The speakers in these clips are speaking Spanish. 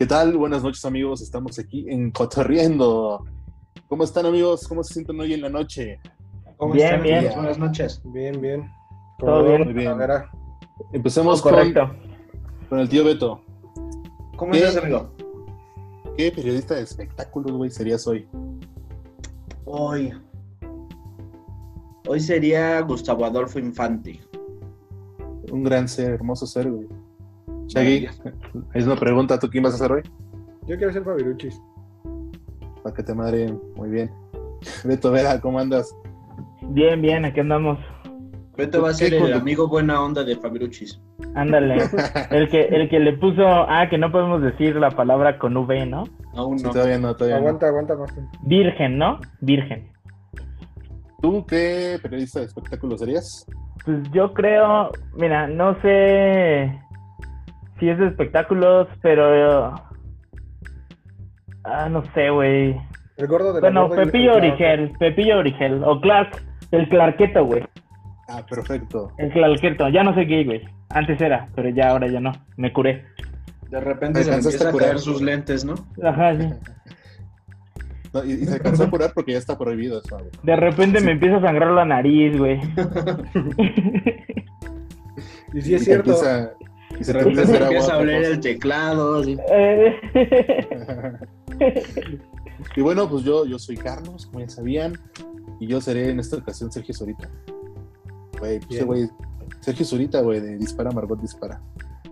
¿Qué tal? Buenas noches amigos, estamos aquí en Cotorriendo. ¿Cómo están amigos? ¿Cómo se sienten hoy en la noche? ¿Cómo Bien, están? bien. Buenas noches. Bien, bien. Todo bien. Muy bien. Empecemos con, Correcto. con el tío Beto. ¿Cómo estás, amigo? ¿Qué periodista de espectáculos, güey, serías hoy? Hoy. Hoy sería Gustavo Adolfo Infante. Un gran ser, hermoso ser, güey. Shaggy, es una pregunta, ¿tú quién vas a ser hoy? Yo quiero ser Fabiruchis. Para que te madre, muy bien. Beto Vera, ¿cómo andas? Bien, bien, aquí andamos. Beto va a ser ¿Qué el amigo buena onda de Fabiruchis. Ándale. El que, el que le puso, ah, que no podemos decir la palabra con V, ¿no? Aún Sí, no. todavía no, todavía no. Aguanta, aguanta más. tiempo. Virgen, ¿no? Virgen. ¿Tú qué periodista de espectáculos serías? Pues yo creo, mira, no sé si es de espectáculos, pero... Ah, no sé, güey. El gordo de Bueno, Pepillo el- Origel, Pepillo Origel, o Clark, el Clarqueto, güey. Ah, perfecto. El Clarqueto, ya no sé qué, güey. Antes era, pero ya ahora ya no. Me curé. De repente ¿Te se empieza a curar? sus lentes, ¿no? Ajá, sí. No, y, y se alcanzó a curar porque ya está prohibido eso, güey. De repente me empieza a sangrar la nariz, güey. Y sí es Y cierto. empieza- y se empieza a oler el teclado. Eh, y bueno, pues yo, yo soy Carlos, como ya sabían, y yo seré en esta ocasión Sergio Zurita. Güey, pues güey, Sergio Zurita, güey, de Dispara, Margot Dispara.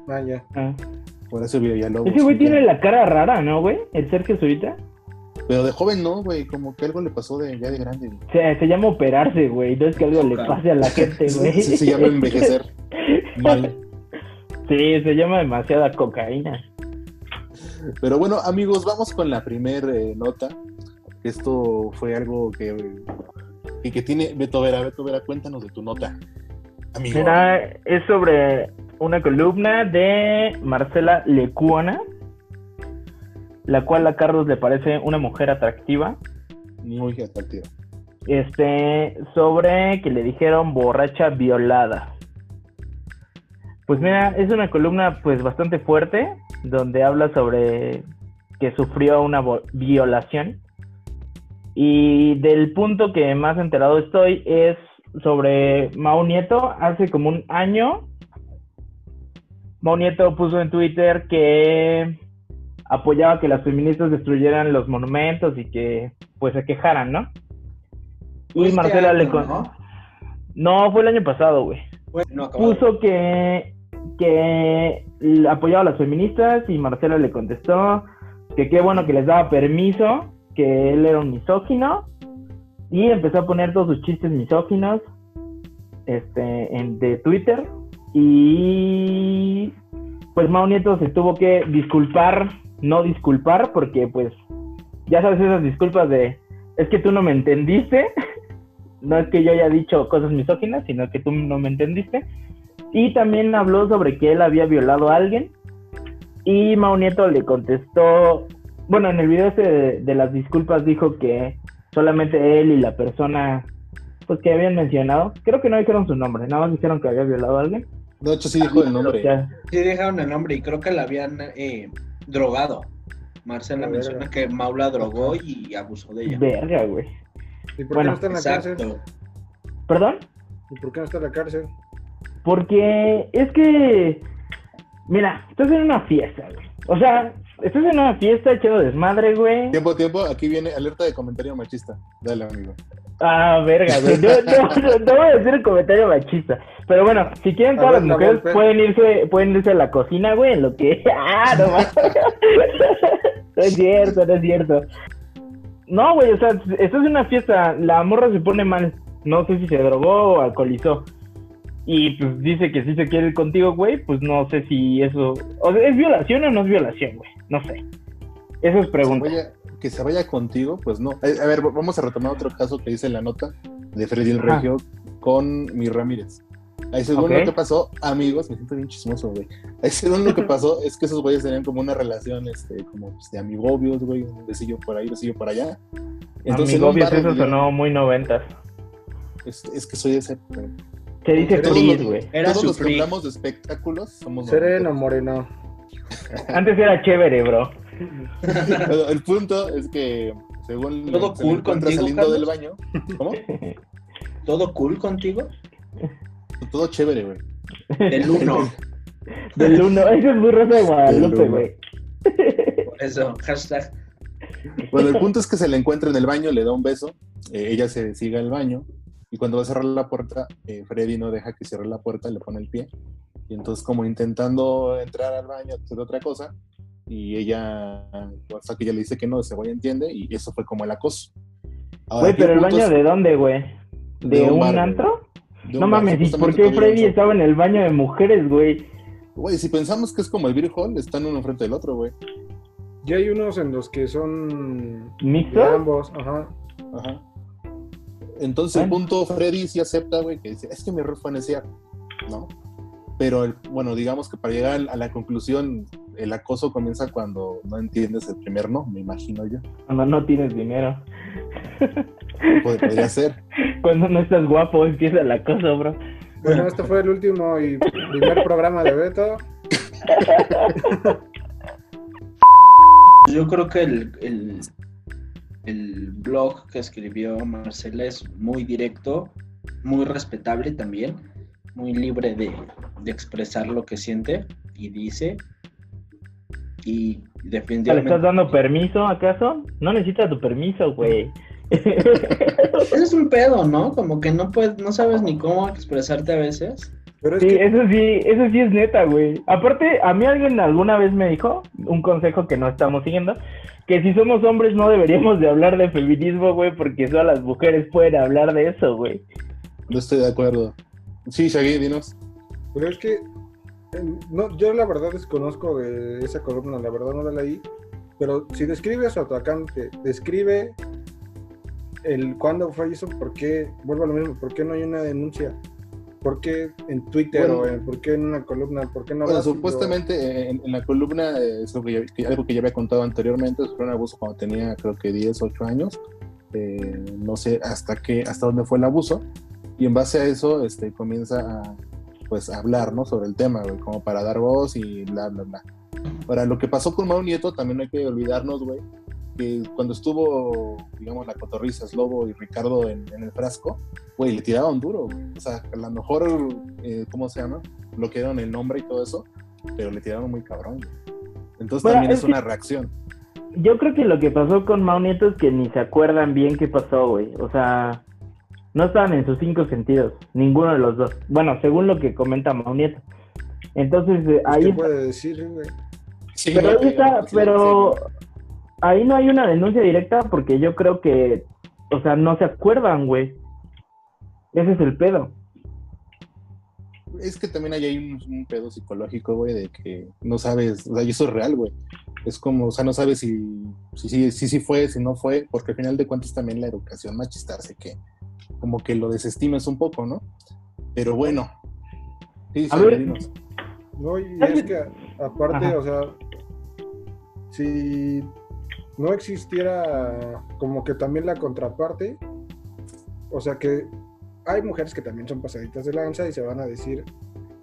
Ah, ya. ah. Por eso Villalobos. Ese güey sí, tiene ya. la cara rara, ¿no, güey? El Sergio Zurita. Pero de joven no, güey, como que algo le pasó de ya de grande. güey. Se, se llama operarse, güey. No es que algo le pase a la gente, güey. Se, se llama envejecer mal. Sí, se llama demasiada cocaína. Pero bueno, amigos, vamos con la primer eh, nota. Esto fue algo que, que, que tiene Beto Vera. Beto Vera, cuéntanos de tu nota. Amigo. Mira, es sobre una columna de Marcela Lecuona, la cual a Carlos le parece una mujer atractiva. Muy atractivo. este, sobre que le dijeron borracha violada. Pues mira, es una columna pues bastante fuerte, donde habla sobre que sufrió una violación. Y del punto que más enterado estoy es sobre Mau Nieto. Hace como un año, Mau Nieto puso en Twitter que apoyaba que las feministas destruyeran los monumentos y que pues se quejaran, ¿no? Y Este Marcela año, le con- ¿no? No, fue el año pasado, güey. Bueno. Puso que, que apoyaba a las feministas y Marcela le contestó que qué bueno que les daba permiso, que él era un misógino y empezó a poner todos sus chistes misóginos este, en, de Twitter y pues Mao Nieto se tuvo que disculpar, no disculpar, porque pues ya sabes esas disculpas de es que tú no me entendiste, no es que yo haya dicho cosas misóginas, sino que tú no me entendiste. Y también habló sobre que él había violado a alguien. Y Mao Nieto le contestó, bueno, en el video ese de, de las disculpas dijo que solamente él y la persona pues que habían mencionado, creo que no dijeron su nombre, nada más dijeron que había violado a alguien. De hecho, sí dijo el nombre. Ya- Sí dejaron el nombre y creo que la habían eh, drogado. Marcela menciona que Maula drogó y abusó de ella. Verga, güey. ¿Y por Bueno, qué no está en la cárcel? ¿Perdón? ¿Y por qué no está en la cárcel? Porque es que, mira, estás en una fiesta, güey. O sea, estás en una fiesta echado desmadre, güey. Tiempo, tiempo, aquí viene alerta de comentario machista. Dale, amigo. Ah, verga, güey. No, no, no, voy a decir el comentario machista. Pero bueno, si quieren todas ver, las la mujeres pueden irse, pueden irse a la cocina, güey, en lo que. Ah, no más. no es cierto, no es cierto. No, güey, o sea, estás en una fiesta, la morra se pone mal. No sé si se drogó o alcoholizó. Y pues dice que sí se quiere ir contigo, güey, pues no sé si eso. O sea, ¿es violación o no es violación, güey? No sé. Eso es Que se pregunta. vaya- que se vaya contigo, pues no. Eh, A ver, vamos a retomar otro caso que dice en la nota de Freddy el. Regio con mi Ramírez. Ahí según Ok. lo que pasó, amigos, me siento bien chismoso, güey. Ahí según lo que pasó es que esos güeyes tenían como una relación, este, como pues, de amigobios, güey, un besillo por ahí, un besillo por allá. Entonces, Amigobios, eso sonó muy noventas. Es, es que soy ese. Se dice los- güey. Era Todos los que hablamos de espectáculos somos Sereno, moreno. Antes era chévere, bro. El punto es que según ¿Todo se cool contigo, saliendo del baño, ¿cómo? ¿Todo cool contigo? Todo chévere, güey. Del uno. Del uno. Eso es muy rosa de Guadalupe, güey. Por eso, hashtag. Bueno, el punto es que se le encuentra en el baño, le da un beso, eh, ella se sigue al baño y cuando va a cerrar la puerta, eh, Freddy no deja que cierre la puerta, le pone el pie y entonces como intentando entrar al baño, hacer otra cosa y ella, hasta que ella le dice que no, ese güey entiende y eso fue como el acoso. Ahora, Güey, pero el baño de dónde, güey? ¿De, De un antro? de No bar, mames, ¿y por qué Freddy estaba en el baño de mujeres, güey? Güey, si pensamos que es como el Beer Hall, están uno enfrente del otro, güey. Y hay unos en los que son de ¿Mixto? ambos, ajá. Ajá. Entonces, el Bueno. punto, Freddy sí acepta, güey, que dice, es que mi error fue neciar, ¿no? Pero, el- bueno, digamos que para llegar a la conclusión, el acoso comienza cuando no entiendes el primer no, me imagino yo. Cuando no tienes dinero. Pod- podría ser. Cuando no estás guapo, empieza la cosa, bro. Bueno, este fue el último y primer programa de Beto. Yo creo que el, el, el blog que escribió Marcela es muy directo, muy respetable también, muy libre de, de expresar lo que siente y dice. Y ¿Le definitivamente... estás dando permiso, acaso? No necesitas tu permiso, güey. Ese es un pedo, ¿no? Como que no puedes, no sabes ni cómo expresarte a veces. Pero es Sí, que eso sí, eso sí es neta, güey. Aparte, a mí alguien alguna vez me dijo, un consejo que no estamos siguiendo, que si somos hombres no deberíamos de hablar de feminismo, güey, porque solo las mujeres pueden hablar de eso, güey. No estoy de acuerdo. Sí, Shaggy, dinos. Pero es que eh, no, yo la verdad desconozco de esa columna, la verdad no la leí. Pero si describe a su atacante, describe el cuándo fue eso, por qué, vuelvo a lo mismo, por qué no hay una denuncia, por qué en Twitter Bueno. o en, por qué en una columna, por qué no Bueno, supuestamente eh, en, en la columna, eh, es algo que, ya, que- algo que ya había contado anteriormente, fue un abuso cuando tenía creo que 10, 8 años. Eh, no sé hasta qué, hasta dónde fue el abuso. Y en base a eso, este, comienza a, pues, a hablar, ¿no? Sobre el tema, güey, como para dar voz y bla, bla, bla. Ahora, lo que pasó con Mau Nieto, también no hay que olvidarnos, güey, que cuando estuvo, digamos, la cotorriza, Slobo y Ricardo en, en el frasco, güey, le tiraban duro, güey. O sea, a lo mejor, eh, ¿cómo se llama? Bloquearon el nombre y todo eso, pero le tiraron muy cabrón, güey. Entonces Bueno, también es es que- una reacción. Yo creo que lo que pasó con Mau Nieto es que ni se acuerdan bien qué pasó, güey. O sea, no estaban en sus cinco sentidos, ninguno de los dos. Bueno, según lo que comenta Mau Nieto. Entonces, eh, ahí ¿Qué puede decir, güey? Sí, Pero está, pero sí. Ahí no hay una denuncia directa porque yo creo que, o sea, no se acuerdan, güey. Ese es el pedo. Es que también hay ahí un, un pedo psicológico, güey, de que no sabes, o sea, y eso es real, güey. Es como, o sea, no sabes si si sí si, si fue, si no fue, porque al final de cuentas también la educación machista hace que como que lo desestimes un poco, ¿no? Pero bueno. Sí, A sí, ver. dinos. No, y es que aparte, Ajá. o sea, si no existiera como que también la contraparte, o sea que hay mujeres que también son pasaditas de lanza y se van a decir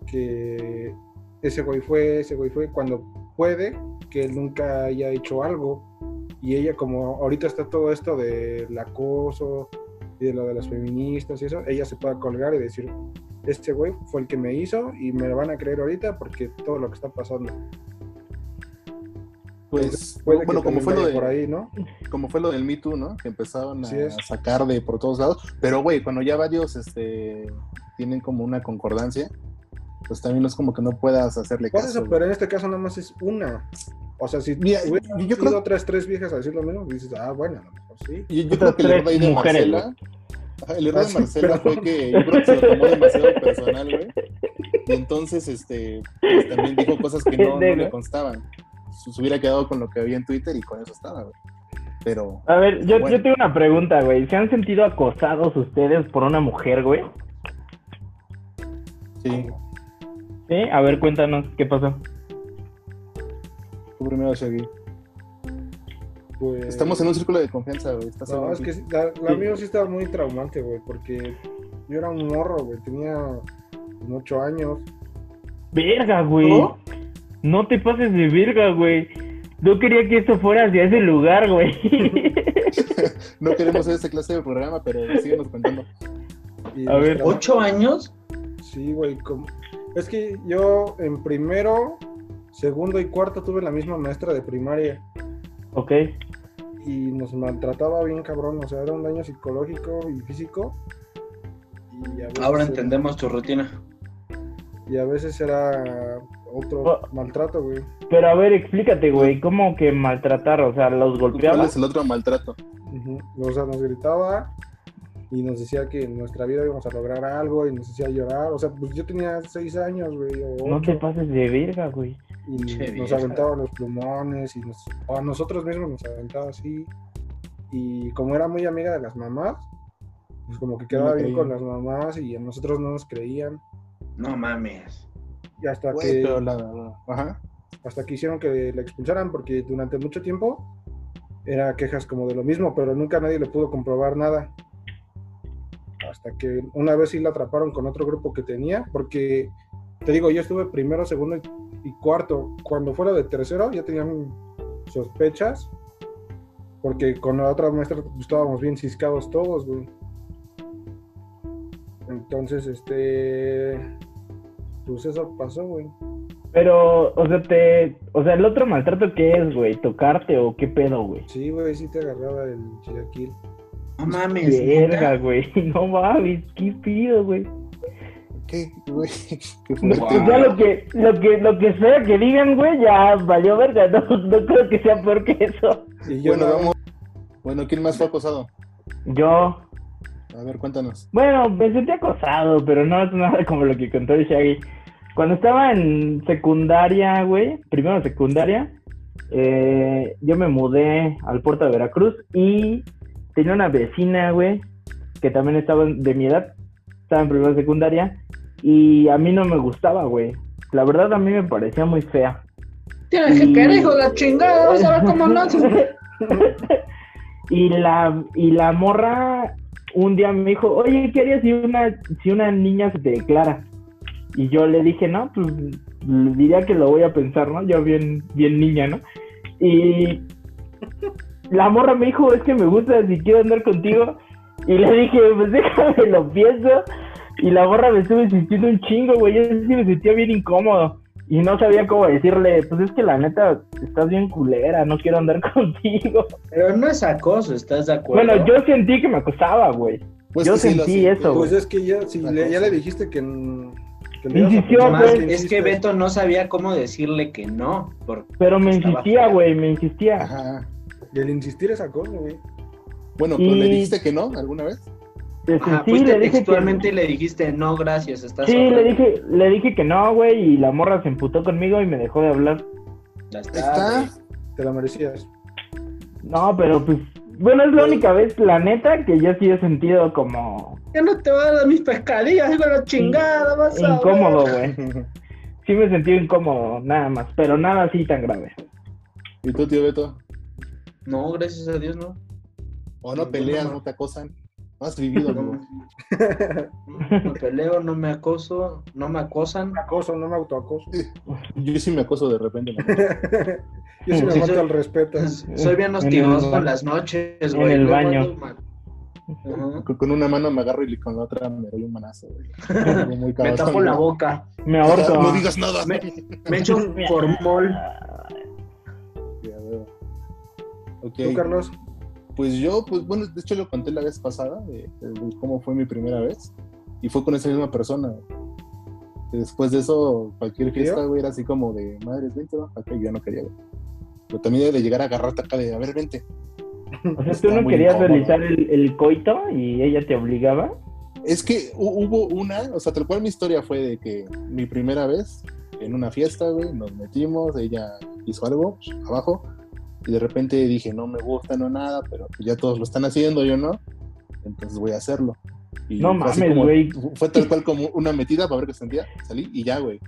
que ese güey fue, ese güey fue, cuando puede que él nunca haya hecho algo y ella como ahorita está todo esto del acoso y de lo de las feministas y eso, ella se pueda colgar y decir, este güey fue el que me hizo y me lo van a creer ahorita porque todo lo que está pasando. Pues, Puede que bueno, como fue, lo de, por ahí, ¿no? como fue lo del Me Too, ¿no? Que empezaban a sacar de por todos lados. Pero, güey, cuando ya varios este, tienen como una concordancia, pues también no es como que no puedas hacerle caso. eso, pero en este caso nada más es una. O sea, si Mira, yo sido creo- otras tres viejas a decir lo mismo, dices, ah, bueno, a lo mejor sí. Y yo Otras creo que el error de mujeres, Marcela. El error Ah, de sí, Marcela fue que yo creo que se lo tomó demasiado personal, güey. Y entonces, este, pues, también dijo cosas que no, no le constaban. Se hubiera quedado con lo que había en Twitter y con eso estaba, güey. Pero, A ver, yo, Bueno. yo tengo una pregunta, güey. ¿Se han sentido acosados ustedes por una mujer, güey? sí, Sí, a ver, cuéntanos qué pasó. tú primero, Shaggy. Pues... Estamos en un círculo de confianza, güey. Estás No, es que sí, la, la Sí. mía sí estaba muy traumante, güey, porque yo era un morro, güey, tenía como ocho años. Verga, güey. ¿No? No te pases de verga, güey. No quería que esto fuera hacia ese lugar, güey. no queremos esa clase de programa, pero síguenos contando. Y A ver. ¿Ocho años? Sí, güey. como- Es que yo en primero, segundo y cuarto tuve la misma maestra de primaria ok. y nos maltrataba bien cabrón. O sea, era un daño psicológico y físico. Y a veces Ahora era- entendemos tu rutina. Y a veces era otro Oh. maltrato, güey. Pero a ver, explícate, güey. ¿Cómo que maltratar? O sea, ¿los ¿Cuál golpeaba? es el otro maltrato? O sea, nos gritaba y nos decía que en nuestra vida íbamos a lograr algo y nos hacía llorar. O sea, pues yo tenía seis años, güey, o No te pases de verga, güey. y Che, nos vieja. aventaba los plumones y nos, o a nosotros mismos nos aventaba así. Y como era muy amiga de las mamás, pues como que quedaba bien con las mamás y a nosotros no nos creían. No mames. Y hasta que pero la- Ajá. hasta que hicieron que la expulsaran porque durante mucho tiempo era quejas como de lo mismo, pero nunca nadie le pudo comprobar nada. Hasta que una vez sí la atraparon con otro grupo que tenía, porque te digo, yo estuve primero, segundo y, cuarto. Cuando fuera de tercero ya tenían sospechas, porque con la otra maestra estábamos bien ciscados todos, güey. Entonces, este, pues eso pasó, güey. Pero, o sea, te. O sea, el otro maltrato, ¿qué es, güey? ¿Tocarte o qué pedo, güey? Sí, güey, sí te agarraba el chilaquil. No mames. Verga, güey. No mames, qué pido, güey. ¿Qué, güey? Qué pues ya lo que, lo que, lo que sea que digan, güey, ya valió verga. No, no creo que sea peor que eso. Y yo Bueno, vamos. Bueno, ¿quién más fue acosado? Yo, A ver, cuéntanos. bueno, me sentí acosado, pero no es nada como lo que contó el Shaggy. Cuando estaba en secundaria, güey, primero secundaria, eh, yo me mudé al puerto de Veracruz y tenía una vecina, güey, que también estaba de mi edad, estaba en primero de secundaria, y a mí no me gustaba, güey. La verdad a mí me parecía muy fea. Tienes que querer, hijo de la chingada. Vas a ver cómo haces. y la y la morra un día me dijo, oye, ¿qué harías si una, si una niña se te declara? Y yo le dije, no, pues diría que lo voy a pensar, ¿no? Yo bien, bien niña, ¿no? Y la morra me dijo, es que me gusta si quiero andar contigo. Y le dije, pues déjame, lo pienso. Y la morra me estuvo insistiendo un chingo, güey. Yo sí me sentía bien incómodo. Y no sabía cómo decirle, pues es que la neta, estás bien culera, no quiero andar contigo. Pero no es acoso, ¿estás de acuerdo? Bueno, yo sentí que me acosaba, güey. Pues Yo sí sentí eso, Pues güey. es que ya, si le, ya le dijiste que, que le Insistió, pues. que es que. Beto no sabía cómo decirle que no. Porque Pero me insistía, güey, me insistía. Ajá. Y el insistir es acoso, güey. Bueno, pero le Y- dijiste que no alguna vez. Este, Ajá, sí, le dije textualmente que... y le dijiste, no, gracias, estás Sí, sola". le dije, le dije que no, güey, y la morra se emputó conmigo y me dejó de hablar. Ya está. Te la merecías. No, pero pues, bueno, es la única vez, la neta, que yo sí he sentido como Ya no te va a dar mis pescadillas, de la chingada, vas a ver. incómodo, güey. Sí me sentí incómodo, nada más, pero nada así tan grave. ¿Y tú, tío Beto? No, gracias a Dios, no. ¿O no peleas, no te acosan? No has vivido, No, me peleo, no me acoso, no me acosan. Acoso, no me autoacoso. Yo sí me acoso de repente. ¿no? Yo sí me Sí, falta el respeto. Soy bien En hostigoso el en, las noches, en güey. el Luego baño. Ajá. Con- una mano me agarro y con la otra me doy un manazo, güey. Algo muy Me tapo la boca. Me ahorco. No digas nada. Me, me echo un formol. Ya. ¿Tú, Carlos? Pues yo, pues bueno, de hecho lo conté la vez pasada, de, de cómo fue mi primera vez, y fue con esa misma persona. Después de eso, cualquier fiesta, güey, era así como de, madres, vente, va, acá, y yo no quería, güey. Pero también de llegar a agarrarte acá de, a ver, vente. O sea, tú no querías incómodo. realizar el, el coito y ella te obligaba. Es que hu- hubo una, o sea, tal cual mi historia fue de que mi primera vez en una fiesta, güey, nos metimos, ella hizo algo pues, abajo, y de repente dije, no me gusta, no nada, pero ya todos lo están haciendo, yo no, entonces voy a hacerlo. Y No mames, güey. Fue tal cual como una metida para ver qué sentía, salí y ya, güey.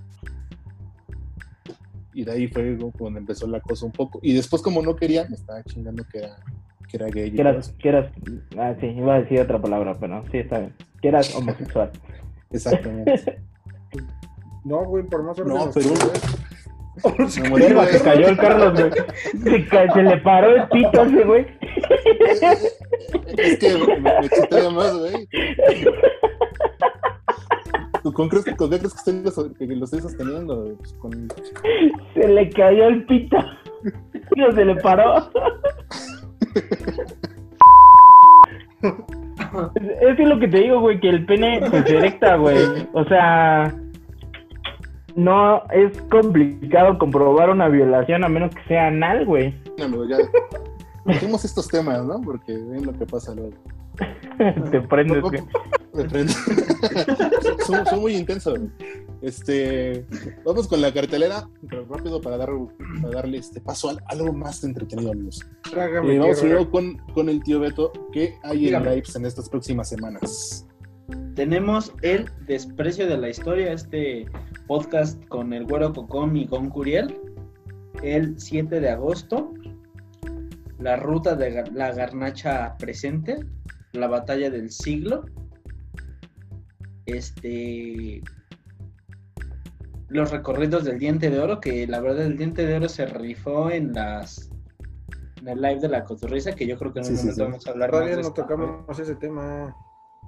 Y de ahí fue cuando empezó la cosa un poco. Y después, como no quería, me estaba chingando que era, que era gay. Que eras, que eras, ah, sí, iba a decir otra palabra, pero sí, está bien. Que eras homosexual. Exactamente. No, güey, por más No, pero Me se cayó el Carlos, güey. Se, le paró el pito ese, güey. Es que me, me más, güey. ¿Tú ¿Con, crees, ¿Con qué crees que, estoy, que lo estoy sosteniendo? Pues con... Se le cayó el pito. No se le paró. Es es lo que te digo, güey, que el pene pues, se erecta, güey. O sea, no es complicado comprobar una violación a menos que sea anal, güey. Amigo, ya. Dejemos estos temas, ¿no? Porque ven lo que pasa luego. Te prendes, güey. De frente. son, son muy intensos. Este, vamos con la cartelera, pero rápido para, dar, para darle este paso a algo más entretenido, amigos. Trágame Eh, vamos primero con, con el tío Beto. ¿Qué hay Dígame. en lives en estas próximas semanas? Tenemos el desprecio de la historia, este podcast con el Güero Cocón y con Curiel, el 7 de agosto. La ruta de la garnacha presente, la batalla del siglo. Este. Los recorridos del diente de oro, que la verdad el diente de oro se rifó en las. En el live de la cotorriza, que yo creo que en un Sí, sí, momento sí. vamos a hablar Todavía de no tocamos ese tema.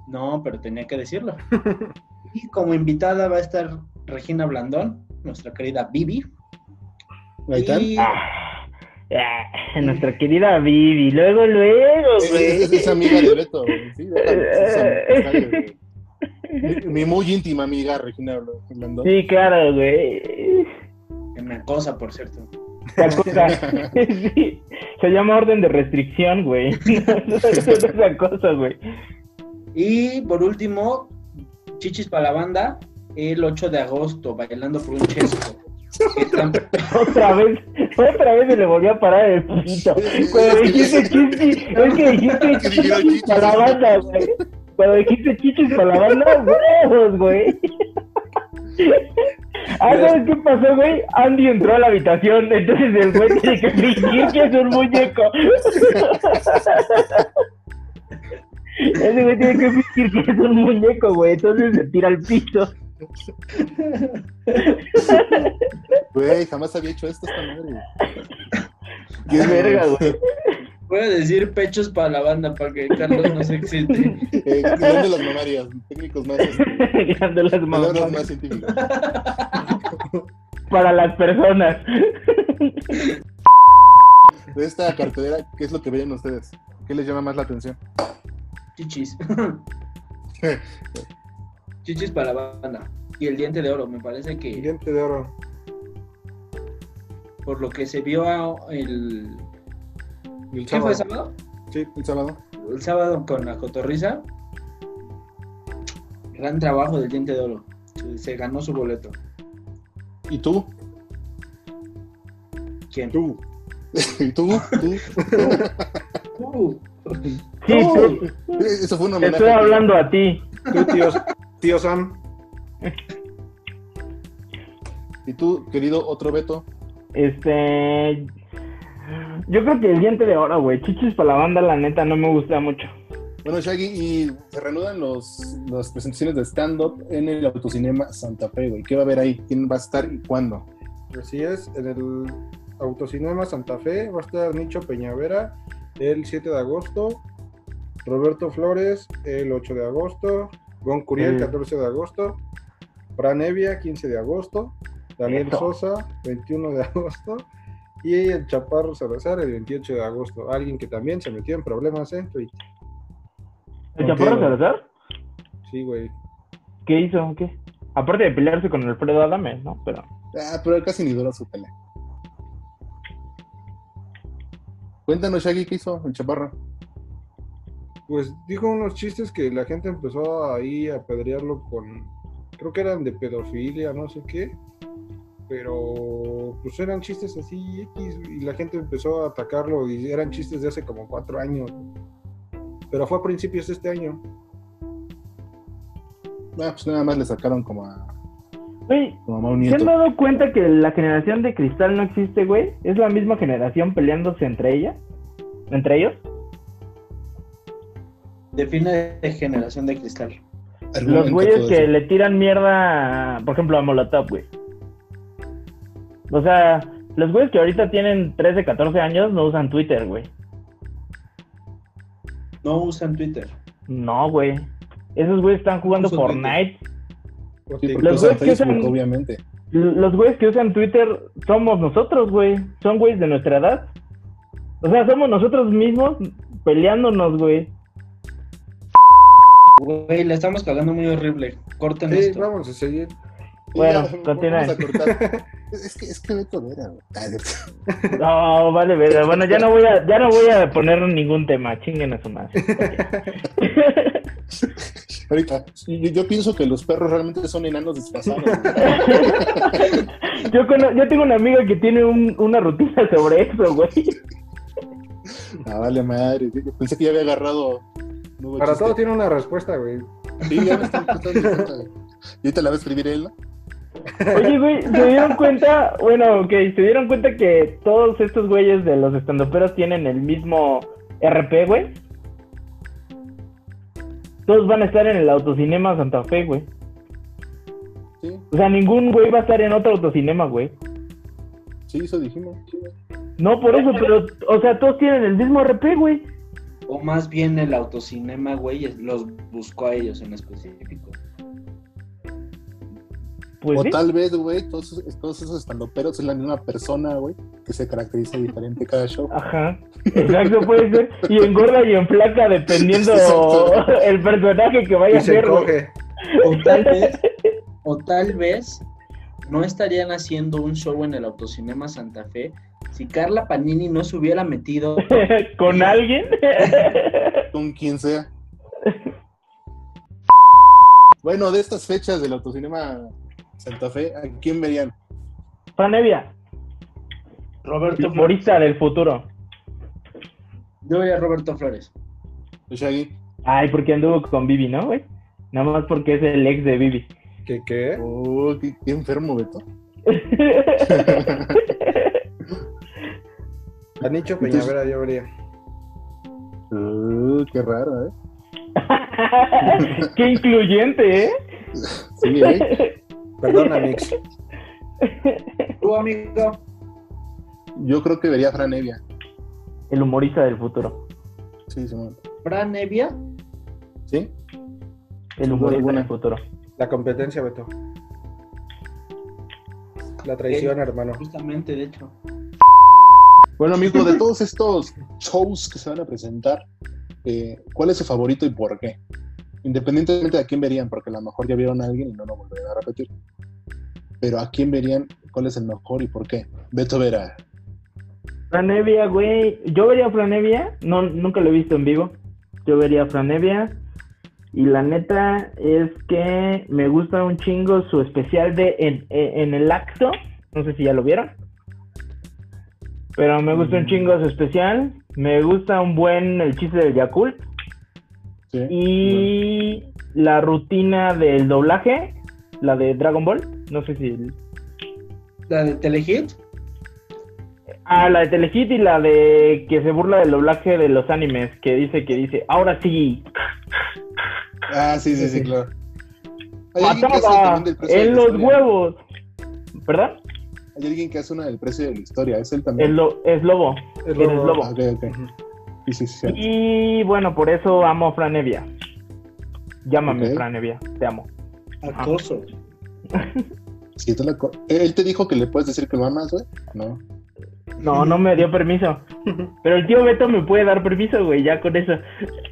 No, pero tenía que decirlo. y como invitada va a estar Regina Blandón, nuestra querida Bibi. Ahí están. Y Ah, nuestra querida Vivi. Luego, luego, Es, güey. es- es amiga de Beto. güey. Sí, mi, muy íntima amiga Regina Blandón. Sí, claro, güey. que me acosa, por cierto. Acusa. Sí. Se llama orden de restricción, güey. No es esa cosa, güey. Y por último, Chichis para la banda, el 8 de agosto, bailando por un chesco. Otra vez, otra vez se le volvió a parar el pito. Cuando dijiste chichis, es que dijiste chichis para la banda, güey. Cuando dijiste chichis para la banda, huevos, güey. Ah, ¿sabes qué pasó, güey? Andy entró a la habitación, entonces el güey tiene que fingir que es un muñeco. Ese güey tiene que fingir que es un muñeco, güey. Entonces se tira al piso. Güey, jamás había hecho esto esta madre. Qué verga, güey. Voy a decir pechos para la banda para que Carlos no se excite. Eh, las mamarias, técnicos más, las mamadas más científicas. para las personas. De esta cartelera, ¿qué es lo que ven ustedes? ¿Qué les llama más la atención? Chichis. Chichis para la banda. Y el diente de oro, me parece que Diente de oro. por lo que se vio el... El ¿Qué fue sábado. sábado? Sí, El sábado. El sábado con la cotorriza. Gran trabajo del diente de oro. Se- ganó su boleto. ¿Y tú? ¿Quién? tú. ¿Y tú? ¿Tú? Uh, Sí, tú. Eso fue un estoy hablando a ti. Tú, tío, tío Sam. ¿Y tú, querido otro Beto? Este. Yo creo que el diente de oro, güey. Chichis para la banda, la neta, no me gusta mucho. Bueno, Shaggy, y se reanudan los, las presentaciones de stand-up en el Autocinema Santa Fe, güey. ¿Qué va a haber ahí? ¿Quién va a estar y cuándo? Así es, en el Autocinema Santa Fe va a estar Nicho Peñavera el 7 de agosto, Roberto Flores el 8 de agosto, Gon Curiel Mm. 14 14 de agosto, Fran Evia 15 de agosto, Daniel Eso. Sosa 21 de agosto y el Chaparro Salazar el 28 de agosto. Alguien que también se metió en problemas en Twitch. ¿El Ok, Chaparro. Salazar? Sí, güey. ¿Qué hizo? ¿Qué? Aparte de pelearse con Alfredo Adame, ¿no? Pero. Ah, pero casi ni duró su pelea. Cuéntanos, Shaggy, ¿qué hizo el chaparro? Pues dijo unos chistes que la gente empezó ahí a apedrearlo con, creo que eran de pedofilia, no sé qué, pero pues eran chistes así X y la gente empezó a atacarlo y eran chistes de hace como cuatro años, pero fue a principios de este año. Ah, pues nada más le sacaron como a, Güey, ¿se han dado cuenta que la generación de cristal no existe, güey? Es la misma generación peleándose entre ella. ¿Entre ellos? define de generación de cristal. Los güeyes que le tiran mierda, por ejemplo, a Molotov, güey. O sea, los güeyes que ahorita tienen 13, 14 años no usan Twitter, güey. No usan Twitter. No, güey. Esos güeyes están jugando Fortnite. Sí, porque Los usan güeyes que usan- obviamente. Los güeyes que usan Twitter somos nosotros, güey. Son güeyes de nuestra edad. O sea, somos nosotros mismos peleándonos, güey. Güey, le estamos cagando muy horrible. Corten Sí, esto. vamos a seguir. Bueno, continúen. es, que, es que Beto Vera, güey. Ah, No, vale, verga. Bueno, ya no voy a, ya no voy a poner ningún tema. Chinguen a su madre. Ahorita, yo, yo pienso que los perros realmente son enanos disfrazados. yo, cono- yo tengo una amiga que tiene un- una rutina sobre eso, güey. Ah, vale, madre. Yo Pensé que ya había agarrado. Para chiste. todo tiene una respuesta, güey. Sí, ya me contando güey. Y ahorita la va a escribir él, ¿no? Oye, güey, ¿se dieron cuenta? Bueno, ok, ¿se dieron cuenta que todos estos güeyes de los estandoperos tienen el mismo RP, güey? Todos van a estar en el autocinema Santa Fe, güey. Sí, O sea, ningún güey va a estar en otro autocinema, güey. sí, eso dijimos. No, por eso, pero, o sea, todos tienen el mismo RP, güey. O más bien el autocinema, güey, los buscó a ellos en específico. Pues o sí. tal vez, güey, todos, esos- todos esos estandoperos es la misma persona, güey, que se caracteriza diferente cada show. Ajá, exacto, puede ser. Y engorda y en flaca dependiendo Exacto. el personaje que vaya Y a se ser. O tal vez, o tal vez no estarían haciendo un show en el Autocinema Santa Fe si Carla Panini no se hubiera metido. ¿Con alguien? Con quien sea. Bueno, de estas fechas del autocinema Santa Fe, ¿a quién verían? Franevia, Roberto Flores. humorista del futuro. Yo voy a Roberto Flores. Shaggy. Ay, porque anduvo con Vivi, ¿no, güey? Nada más porque es el ex de Vivi. ¿Qué qué? Oh, qué, qué enfermo, Beto. A Nicho Peñavera yo vería. Oh, qué raro, ¿eh? Qué incluyente, ¿eh? Sí, ¿eh? Perdona, Mix. Tu amigo. Yo creo que vería a Fran Evia. El humorista del futuro. Sí, Simón. Fran Evia. ¿Sí? El humorista del futuro. La competencia, Beto. La traición, hermano. Justamente, de hecho. Bueno, amigo, de todos estos shows que se van a presentar, eh, ¿cuál es su favorito y por qué? Independientemente de a quién verían, porque a lo mejor ya vieron a alguien y no lo volverán a repetir. Pero a quién verían, cuál es el mejor y por qué. Beto Vera. Franevia, güey. Yo vería a Franevia. No, nunca lo he visto en vivo. Yo vería a Franevia. Y la neta es que me gusta un chingo su especial de En, en el acto. No sé si ya lo vieron. Pero me gusta un chingo su especial. Me gusta un buen el chiste del Yakult. ¿Sí? Y la rutina del doblaje. La de Dragon Ball. No sé si La de Telehit. Ah, la de Telehit y la de que se burla del doblaje de los animes, que dice que dice, ahora sí, Ah, sí, sí, sí, claro. De en los historia. huevos. ¿Verdad? Hay alguien que hace una del precio de la historia, es él también. Es, lo, es lobo. Es Eres lobo. Ah, ok, ok. Sí, sí, sí. Y bueno, por eso amo a Fran Evia. Llámame Ok. Fran Evia, te amo. Acoso. Sí, la ¿Él te dijo que le puedes decir que lo amas, güey? No. No, no me dio permiso. Pero el tío Beto me puede dar permiso, güey, ya con eso.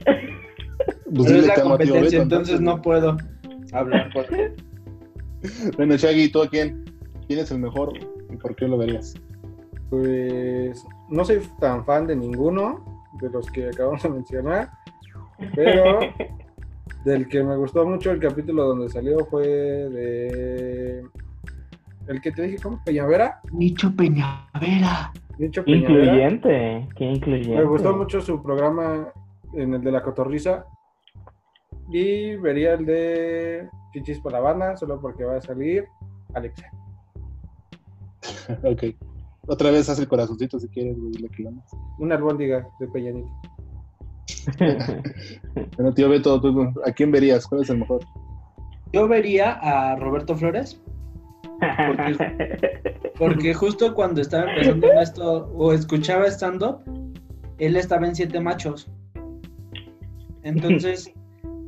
Pues Pero es la competencia, Beto, entonces no puedo hablar por Bueno, Shaggy, ¿tú a quién? ¿Quién es el mejor y por qué lo verías? Pues no soy tan fan de ninguno de los que acabamos de mencionar, pero del que me gustó mucho el capítulo donde salió fue de el que te dije, ¿cómo? Peñavera, Nicho Peñavera. Nicho Peñavera. incluyente, qué incluyente. Me gustó mucho su programa en el de la cotorriza y vería el de Chichis para la banda solo porque va a salir Alexa. ok. Otra vez haz el corazoncito si quieres, güey, amas. Una albóndiga de Peñanito. Bueno, tío Beto, ¿tú a quién verías? ¿Cuál es el mejor? Yo vería a Roberto Flores. Porque justo cuando estaba empezando esto, o escuchaba stand-up, él estaba en Siete Machos. Entonces,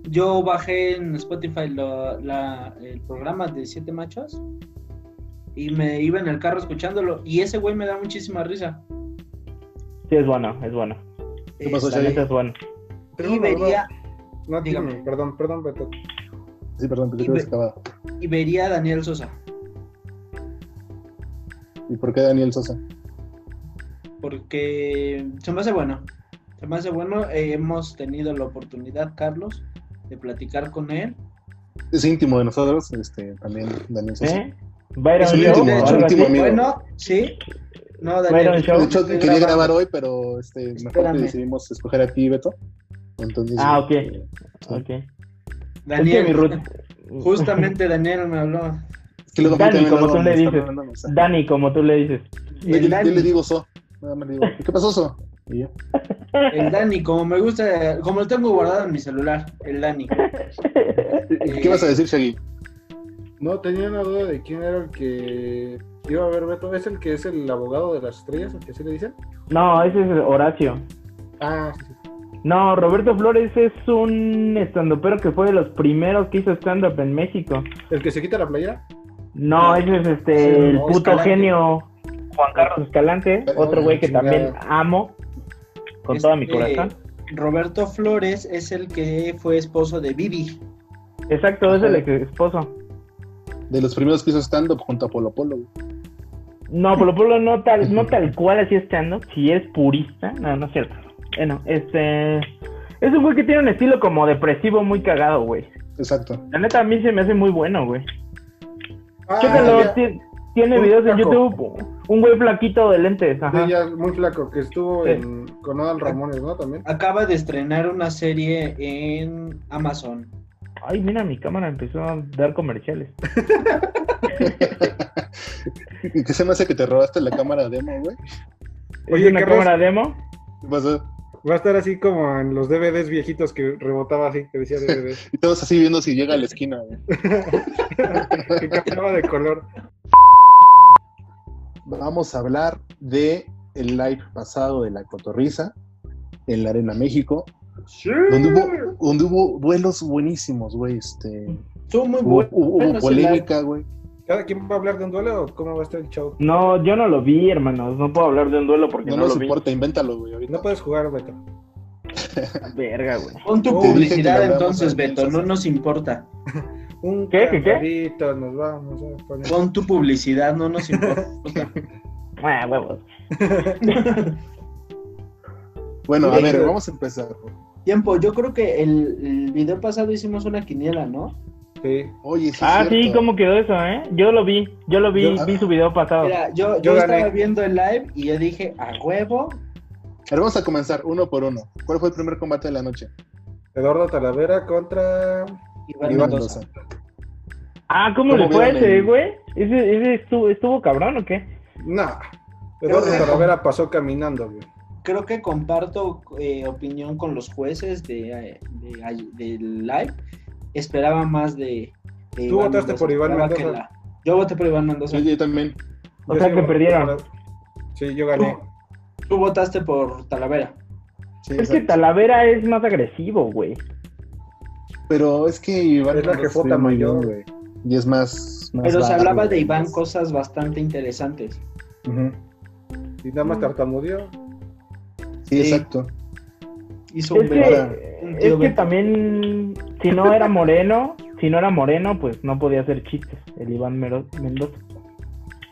yo bajé en Spotify lo- la- el programa de Siete Machos y me iba en el carro escuchándolo. Y ese güey me da muchísima risa. Sí, es bueno, es bueno. ¿Qué pasó, La Shaggy? neta es bueno. Tengo y vería, No, dígame, dígame. perdón, perdón, Beto. Sí, perdón, Y que habías ve- acabado. y vería a Daniel Sosa. ¿Y por qué Daniel Sosa? porque se me hace bueno. Se me hace bueno. eh, hemos tenido la oportunidad, Carlos, de platicar con él. Es íntimo de nosotros, este, también Daniel Sosa. ¿Eh? ¿Va a ir a un íntimo, amigo. Bueno, sí. No, ¿Va a ir a Daniel. De hecho, quería grabando. grabar hoy, pero este, mejor decidimos escoger a ti, Beto. Entonces, Ah, ok. eh, Ok. Es Daniel, que mi rut- justamente Daniel me habló. es que luego Dani, como tú le dices. Dani, como tú le dices. Yo, El yo- Dani, yo le digo So. Nada más le digo, ¿qué pasó, So? Y yo, el Dani, como me gusta, como lo tengo guardado en mi celular, el Dani. ¿Qué vas a decir, Shaggy? No, tenía una duda de quién era el que iba a ver Beto. ¿Es el que es el abogado de las estrellas, el que así le dicen? No, ese es Horacio. Ah, sí, sí. No, Roberto Flores es un estandopero que fue de los primeros que hizo stand-up en México. ¿El que se quita la playera? No, No. ese es este, Sí, el no, puto Escalante. genio Juan Carlos Escalante, otro güey que chingada. también amo con todo mi Este, corazón. Roberto Flores es el que fue esposo de Vivi. Exacto, es el ex esposo. De los primeros que hizo stand-up junto a Polo Polo. güey. No, Polo Polo no tal, no tal cual así stand-up, si es purista, no, no es cierto. Bueno, este, es un güey que tiene un estilo como depresivo muy cagado, güey. Exacto. La neta a mí se me hace muy bueno, güey. Ah, Chécalo, tiene Un videos en. YouTube, un güey flaquito de lentes, ajá. Sí, ya muy flaco, que estuvo Sí. en, con Adal Ramones, ¿no? También. Acaba de estrenar una serie en Amazon. Ay, mira, mi cámara empezó a dar comerciales. ¿Y qué se me hace que te robaste la cámara demo, güey? ¿Es Oye, una Carlos. cámara demo? ¿Qué pasó? Va a estar así como en los DVDs viejitos que rebotaba así, que decía DVD. Y todos así viendo si llega a la esquina, güey. que cambiaba de color. Vamos a hablar de el live pasado de la Cotorriza en la Arena México, donde hubo, donde hubo vuelos buenísimos, güey. Este, Estuvo muy hubo, bueno. hubo- hubo ese polémica, güey. ¿Cada quien va a hablar de un duelo o cómo va a estar el show? No, yo no lo vi, hermanos. No puedo hablar de un duelo porque No no, nos lo vi. importa, invéntalo, güey. ahorita. No puedes jugar, Beto. Verga, güey. Pon tu Oh, publicidad entonces, Beto, no nos importa. Un ¿Qué, qué, qué? nos vamos a poner. Pon tu publicidad, no nos importa. Ah, huevos. Bueno, a ver, vamos a empezar. Tiempo, yo creo que el, el video pasado hicimos una quiniela, ¿no? Sí. Oye, sí. Ah, sí. ¿cómo quedó eso, eh? Yo lo vi, yo lo vi, Yo- vi su video pasado. Mira, yo, Yo yo gané. estaba viendo el live y yo dije, a huevo, ver, vamos a comenzar uno por uno. ¿Cuál fue el primer combate de la noche? Eduardo Talavera contra. Iván Iván Mendoza. Mendoza. Ah, ¿cómo, ¿Cómo le fue ese, el- güey? ¿Ese, ese estuvo, estuvo cabrón o qué? No. Eduardo que- Talavera pasó caminando, güey. Creo que comparto eh, opinión con los jueces de, eh, de, live. Esperaba más de, de Tú votaste por Iván Mendoza. que la- Yo voté por Iván Mendoza. Yo, yo también. O Yo sea sí que perdieron. Sí, yo gané. Tú votaste por Talavera. Sí, Es que. Talavera es más agresivo, güey. Pero es que Iván Es la ve muy mayor. bien, güey. Y es más. más Pero se hablaba de Iván más- cosas bastante interesantes. Y nada más tartamudeó. Sí, Sí. exacto. Hizo un Es que, es que también, si no era moreno, si no era moreno, pues no podía hacer chistes, el Iván Mero- Mendoza.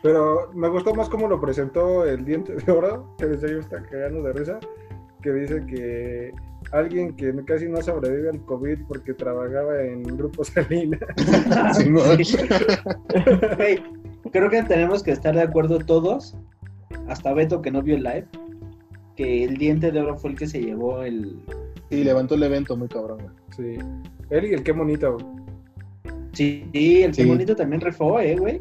Pero me gustó más cómo lo presentó el diente de oro, que desde yo está cagando de risa, que dice que alguien que casi no sobrevive al COVID porque trabajaba en Grupo Salina. Creo que tenemos que estar de acuerdo todos, hasta Beto que no vio el live, que el diente de oro fue el que se llevó el... Sí, levantó el evento muy cabrón, güey. Sí. Él y el qué bonito. Sí, sí, el Sí. que bonito también refó, eh, güey.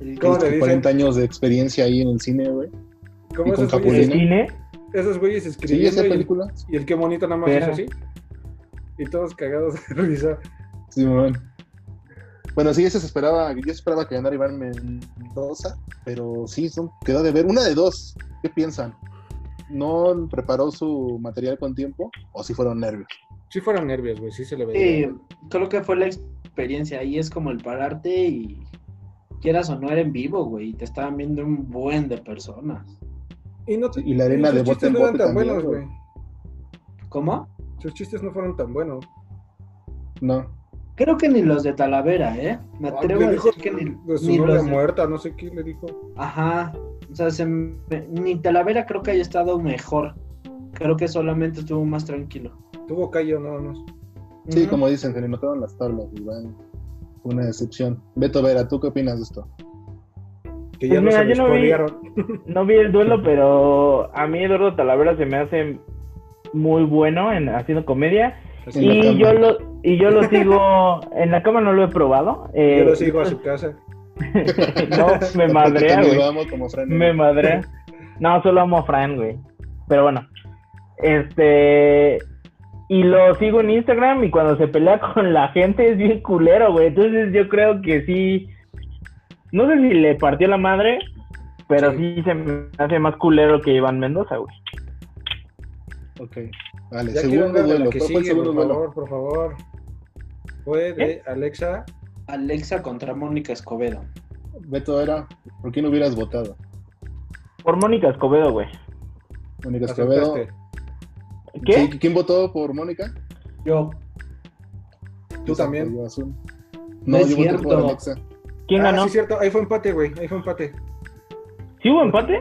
El ¿Cómo le Este, dicen? 40 años de experiencia ahí en el cine, güey. ¿Cómo Y con esos ¿El güeyes, Capulina. cine? esos güeyes Sí, escribiendo esa y, película. y el qué bonito nada más Pero- hizo así? Y todos cagados de risa. Simón. Bueno, sí, ese se esperaba, yo esperaba que ganara Iván Mendoza, pero sí, son, quedó de ver. Una de dos, ¿qué piensan? ¿No preparó su material con tiempo o si fueron nervios? Sí fueron nervios, güey, sí se le Sí, veía. creo que fue la experiencia. Ahí es como el pararte y quieras o no era en vivo, güey. Y te estaban viendo un buen de personas. Y, no te- Y la arena sus de bote chistes en no eran bote tan también, buenos, güey. ¿Cómo? Sus chistes no fueron tan buenos. No. Creo que ni los de Talavera, ¿eh? Me Ah, atrevo a dijo decir que ni, de su ni novia los de- muerta, no sé qué le dijo. Ajá. O sea, se me- ni Talavera creo que haya estado mejor. Creo que solamente estuvo más tranquilo. Tuvo callo nada más. Sí, como dicen, se le notaron las tablas, Iván. Fue Una decepción. Beto Vera, ¿tú qué opinas de esto? Que Pues ya no mira, se lo yo no vi-. No vi el duelo, pero a mí Eduardo Talavera se me hace muy bueno en haciendo comedia. En Y cama. yo lo y yo lo sigo en la cama no lo he probado. eh, Yo lo sigo a su casa. no, me madrea, güey. lo amo como Fran Me madrea. No, solo amo a Fran, güey. Pero bueno. Este. Y lo sigo en Instagram y cuando se pelea con la gente es bien culero, güey. Entonces yo creo que sí. No sé si le partió la madre, pero Sí. sí, se me hace más culero que Iván Mendoza, güey. Ok. Vale, Ya segundo duelo. que ¿Cuál fue el sigue, por favor, por favor. Fue de ¿Eh? Alexa. Alexa contra Mónica Escobedo. Beto Vera, ¿por quién hubieras votado? Por Mónica Escobedo, güey. Mónica Escobedo. aceptaste. ¿Qué? Sí, ¿Quién votó por Mónica? Yo. Tú también. Yo, azul. No No, es yo voté cierto. por Alexa. ¿Quién ah, ganó? sí, cierto. Ahí fue empate, güey. Ahí fue empate. ¿Sí hubo empate?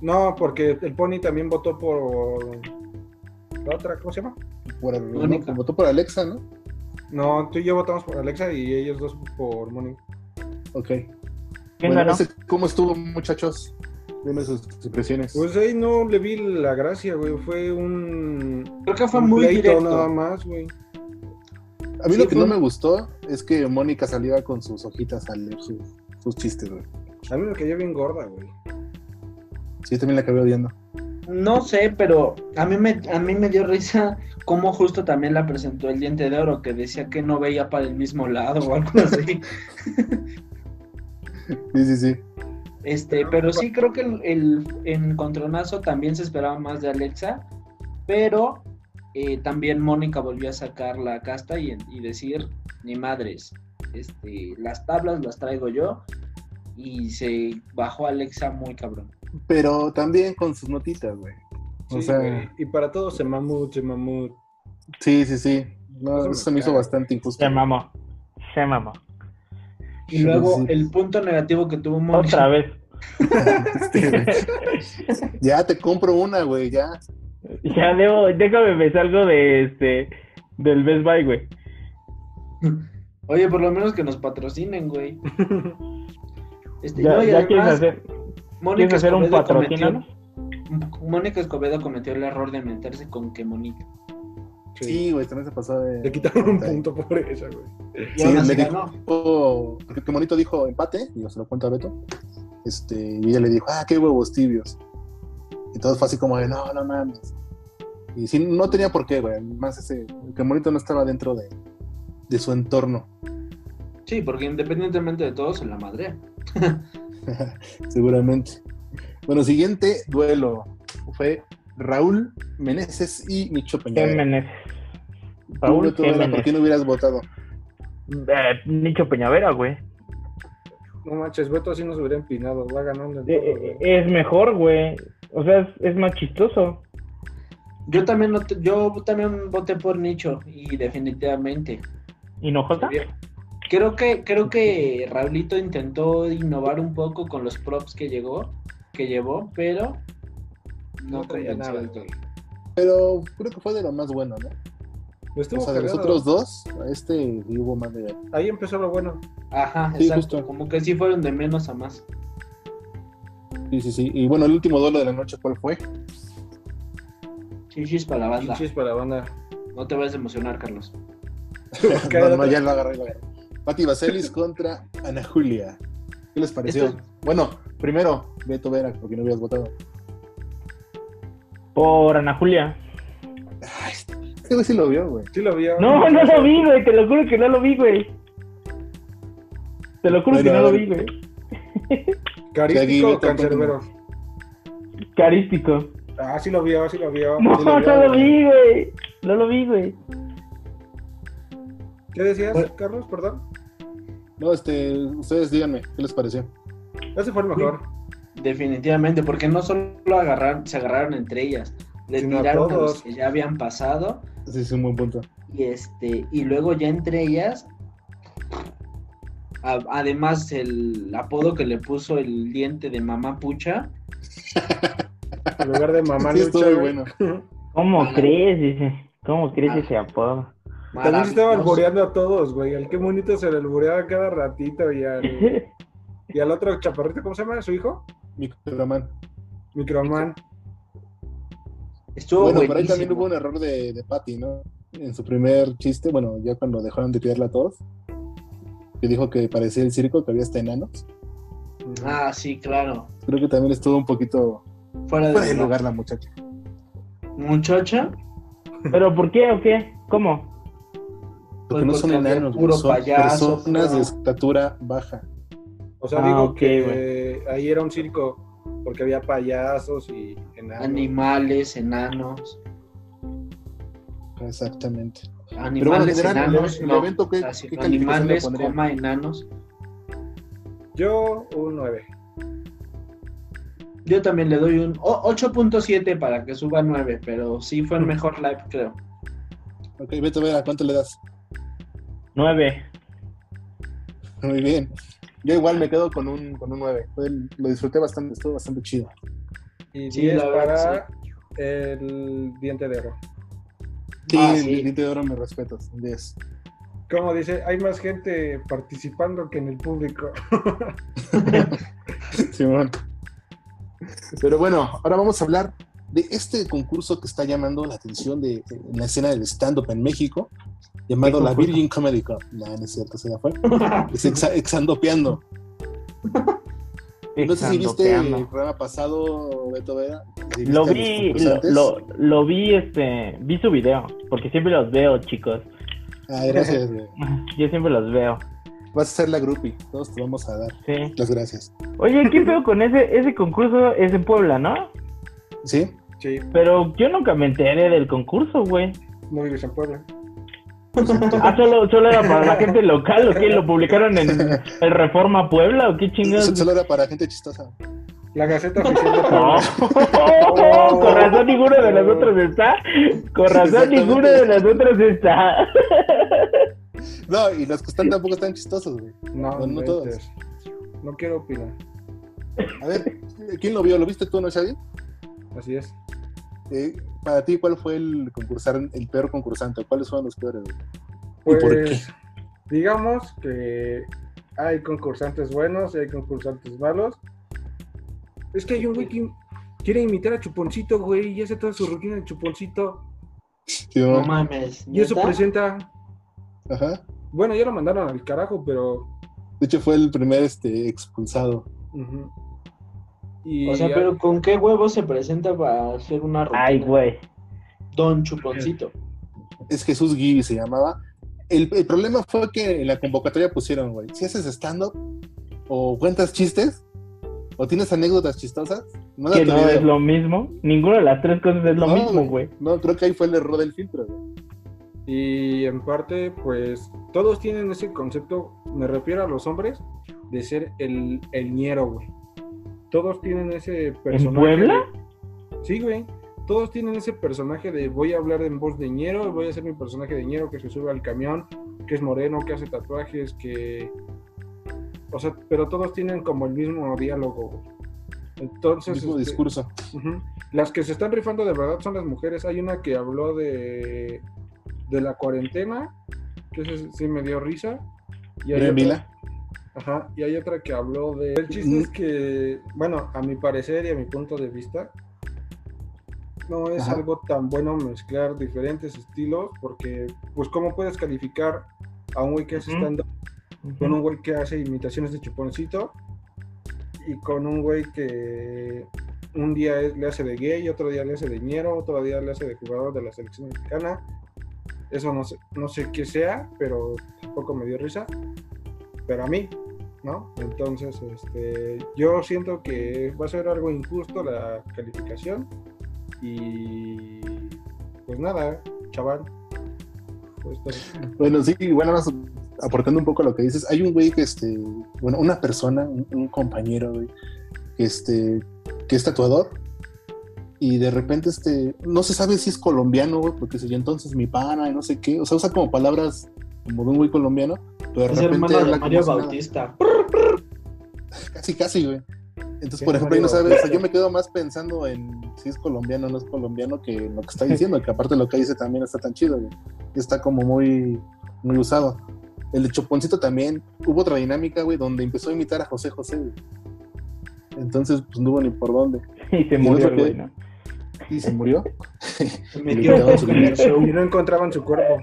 No, porque el Pony también votó por. ¿La otra? ¿Cómo se llama? Por, Mónica. no, votó por Alexa, ¿no? No, tú y yo votamos por Alexa y ellos dos por Moni. Ok. ¿Quién Bueno, ganó? ese- ¿Cómo estuvo, muchachos? Dime sus impresiones. Pues ahí no le vi la gracia, güey. Fue un. Creo que fue un muy directo. nada más, güey. a mí sí, lo que fue no me gustó es que Mónica saliera con sus hojitas a leer sus, sus chistes, güey. A mí me cayó bien gorda, güey. Sí, también la acabé odiando. No sé, pero a mí me a mí me dio risa cómo justo también la presentó el diente de oro que decía que no veía para el mismo lado o algo así. Sí, sí, sí. Este, pero sí creo que el, el encontronazo también se esperaba más de Alexa, pero eh, también Mónica volvió a sacar la casta y, y decir, ni madres, este, las tablas las traigo yo y se bajó Alexa muy cabrón. Pero también con sus notitas, güey. O Sí, sea, güey. Y para todos se mamut, se mamut. sí, sí, sí. No, Eso me eso se me hizo bastante injusto. Se mamó. Se mamó. Y luego Sí. el punto negativo que tuvo Mónica. Otra vez. Este, ya te compro una, güey, ya. Ya debo, déjame me salgo de este del Best Buy, güey. Oye, por lo menos que nos patrocinen, güey. Este, Ya, no, y ya además, ¿quieres hacer un Escobedo patrocinio? cometió- Mónica Escobedo cometió el error de meterse con que Mónica. Sí. Sí, güey, también se pasó de. Le quitaron un punto por eso, güey. Y Sí, ganó. dijo, porque qué bonito dijo empate, y yo se lo cuento a Beto, este, y ella le dijo, ah, qué huevos tibios. Y todo fue así como de, no, no mames. Y sí, no tenía por qué, güey, más ese, que bonito no estaba dentro de, de su entorno, Sí, porque independientemente de todo, se la madre. seguramente. Bueno, siguiente duelo fue Raúl Meneses y Micho Peña. Jiménez. Raúl ¿Por qué no hubieras votado? Eh, Nicho Peñavera, güey. No manches, Beto así nos hubiera empinado. Va ganando en Eh, todo, eh, es mejor, güey. O sea, es, es más chistoso. Yo también, no te- yo también voté por Nicho y definitivamente. ¿Y no Jota? Creo que, creo que Raulito intentó innovar un poco con los props que llegó, que llevó, pero no, No traía nada, del todo. güey. Pero creo que fue de lo más bueno, ¿no? O sea, de los otros dos, este sí hubo más de... Ahí empezó lo bueno. Ajá, Sí, exacto. justo. Como que sí fueron de menos a más. Sí, sí, sí. Y bueno, el último duelo de la noche, ¿cuál fue? Chichis para la banda. Pinches para la banda. No te vas a emocionar, Carlos. no, no, ya lo agarré, lo agarré. Pati Vaselis contra Ana Julia. ¿Qué les pareció? Esto- Bueno, primero, Beto Vera, porque no habías votado. Por Ana Julia. Ay, este güey sí lo vio, güey. Sí lo vio. No, no lo vi, güey. Te lo juro que no lo vi, güey. Te lo juro Bueno, que no lo vi, güey. ¿Carístico o cancerbero? Carístico. Ah, sí lo vio, sí lo vio. No, sí no vio, lo güey. vi, güey. No lo vi, güey. ¿Qué decías, Bueno. Carlos? Perdón. No, este, ustedes díganme, ¿qué les pareció? Ese fue el mejor. Definitivamente, porque no solo agarraron, se agarraron entre ellas, le Sino a tiraron a los que ya habían pasado Sí, es un buen punto. y este y luego ya entre ellas a- además el apodo que le puso el diente de mamá pucha En lugar de mamá Sí, lucha, bueno. ¿Cómo crees? Dice. ¿Cómo crees Ah. ese apodo? También se estaba alboreando a todos, güey. Al qué bonito se le alboreaba cada ratito y al, y al otro chaparrito, ¿cómo se llama? ¿Su hijo? Microman. Microman. estuvo Bueno, por ahí buenísimo. también hubo un error de, de Patty, ¿no? En su primer chiste, bueno, ya cuando dejaron de tirarla a todos, que dijo que parecía el circo, que había hasta enanos. ah sí claro Creo que también estuvo un poquito fuera de lugar la muchacha. muchacha ¿Pero por qué o qué? ¿Cómo? Porque Pues no son enanos, puro son payaso, personas de estatura baja. O sea, Ah, digo ok, que ahí era un circo porque había payasos y enanos. animales enanos Exactamente. Pero bueno, animales el, enanos el no, evento, ¿qué, así, animales coma enanos Yo, un 9. Yo también le doy un o- 8.7 para que suba 9, pero sí fue el mejor live, creo. Ok, Beto Vera, ¿cuánto le das? Nueve. Muy bien. Yo igual me quedo con un, con un 9. Fue el- lo disfruté bastante, estuvo bastante chido. Y Sí, 10 la verdad, para el diente de oro. Sí, Ah, el sí. diente de oro, me respetas. 10. Como dice, hay más gente participando que en el público. Simón. Pero bueno, ahora vamos a hablar de este concurso que está llamando la atención de, en la escena del stand-up en México, llamado ¿Qué la? Virgin Comedy Cup. No, no es cierto, se ya fue. Es exa- exandopeando. No sé si viste el programa pasado, Beto si viste Lo vi, lo, lo, lo vi, este, vi su video, porque siempre los veo, chicos. Ah, gracias. Yo siempre los veo, Vas a ser la groupie. Todos te vamos a dar sí. las gracias. Oye, ¿qué pedo con ese, ese concurso? Es en Puebla, ¿no? ¿Sí? Sí, Pero yo nunca me enteré del concurso, güey. no vives en Puebla. Ah, solo, solo era para la gente local, ¿o qué? ¿Lo publicaron en el Reforma Puebla o qué chingados? Solo era para gente chistosa. La Gaceta Oficial de No, Puebla. con razón ninguno de nosotros está. Con razón ninguno de nosotros está. No, y los que están tampoco están chistosos, güey. No, No, no todos. No quiero opinar. A ver, ¿quién lo vio? ¿Lo viste tú, no, Xavi? Así es. Eh, para ti, ¿cuál fue el concursar, el peor concursante? ¿Cuáles fueron los peores? Pues, ¿Y por qué? digamos que hay concursantes buenos y hay concursantes malos. Es que hay un güey que quiere imitar a Chuponcito, güey, y hace toda su rutina de Chuponcito. Sí, No ¿no? mames. Y eso presenta. Ajá. Bueno, ya lo mandaron al carajo, pero. De hecho, fue el primer este, expulsado. ujú. Y O sea, pero ¿con qué huevo se presenta para hacer una rutina? Ay, güey. Don Chuponcito. Es Jesús Gibi se llamaba. El, el problema fue que en la convocatoria pusieron, güey, si haces stand-up o cuentas chistes o tienes anécdotas chistosas, no Que no video. es lo mismo. Ninguna de las tres cosas es lo No, mismo, güey. No, creo que ahí fue el error del filtro, güey. Y en parte, pues, todos tienen ese concepto, me refiero a los hombres, de ser el, el ñero, güey. Todos tienen ese personaje. Puebla? de- Sí, güey. Todos tienen ese personaje de voy a hablar en voz de ñero, voy a ser mi personaje de ñero que se sube al camión, que es moreno, que hace tatuajes, que... O sea, pero todos tienen como el mismo diálogo, güey. Entonces... mismo este, discurso. Las que se están rifando de verdad son las mujeres. Hay una que habló de, de la cuarentena, que ese sí me dio risa. Y hay, Mira, otra, Mila. Ajá, y hay otra que habló de... El chiste es que, bueno, a mi parecer y a mi punto de vista, no es Ajá. algo tan bueno mezclar diferentes estilos, porque, pues, ¿cómo puedes calificar a un güey que hace stand-up con un güey que hace imitaciones de chuponcito y con un güey que un día le hace de gay, otro día le hace de ñero, otro día le hace de jugador de la selección mexicana. Eso no sé, no sé qué sea, pero tampoco me dio risa. Pero a mí, ¿no? Entonces, este, yo siento que va a ser algo injusto la calificación y pues nada, chaval. pues. Bueno, sí, bueno, aportando un poco a lo que dices, hay un güey que, este, bueno, una persona, un, un compañero, güey, que, este, que es tatuador y de repente, este, no se sabe si es colombiano, güey, porque se entonces mi pana y no sé qué, o sea, usa como palabras como de un güey colombiano, pero de Es repente hermano de Mario. Bautista. Casi, casi, güey. Entonces, por ejemplo, ahí no sabes, o sea, yo me quedo más pensando en si es colombiano o no es colombiano que en lo que está diciendo, que aparte lo que dice también está tan chido, güey. Está como muy, muy usado. El de Choponcito también, hubo otra dinámica, güey, donde empezó a imitar a José José, güey. Entonces, pues no hubo ni por dónde. Y se murió güey. Y se murió. Y su no encontraban su cuerpo.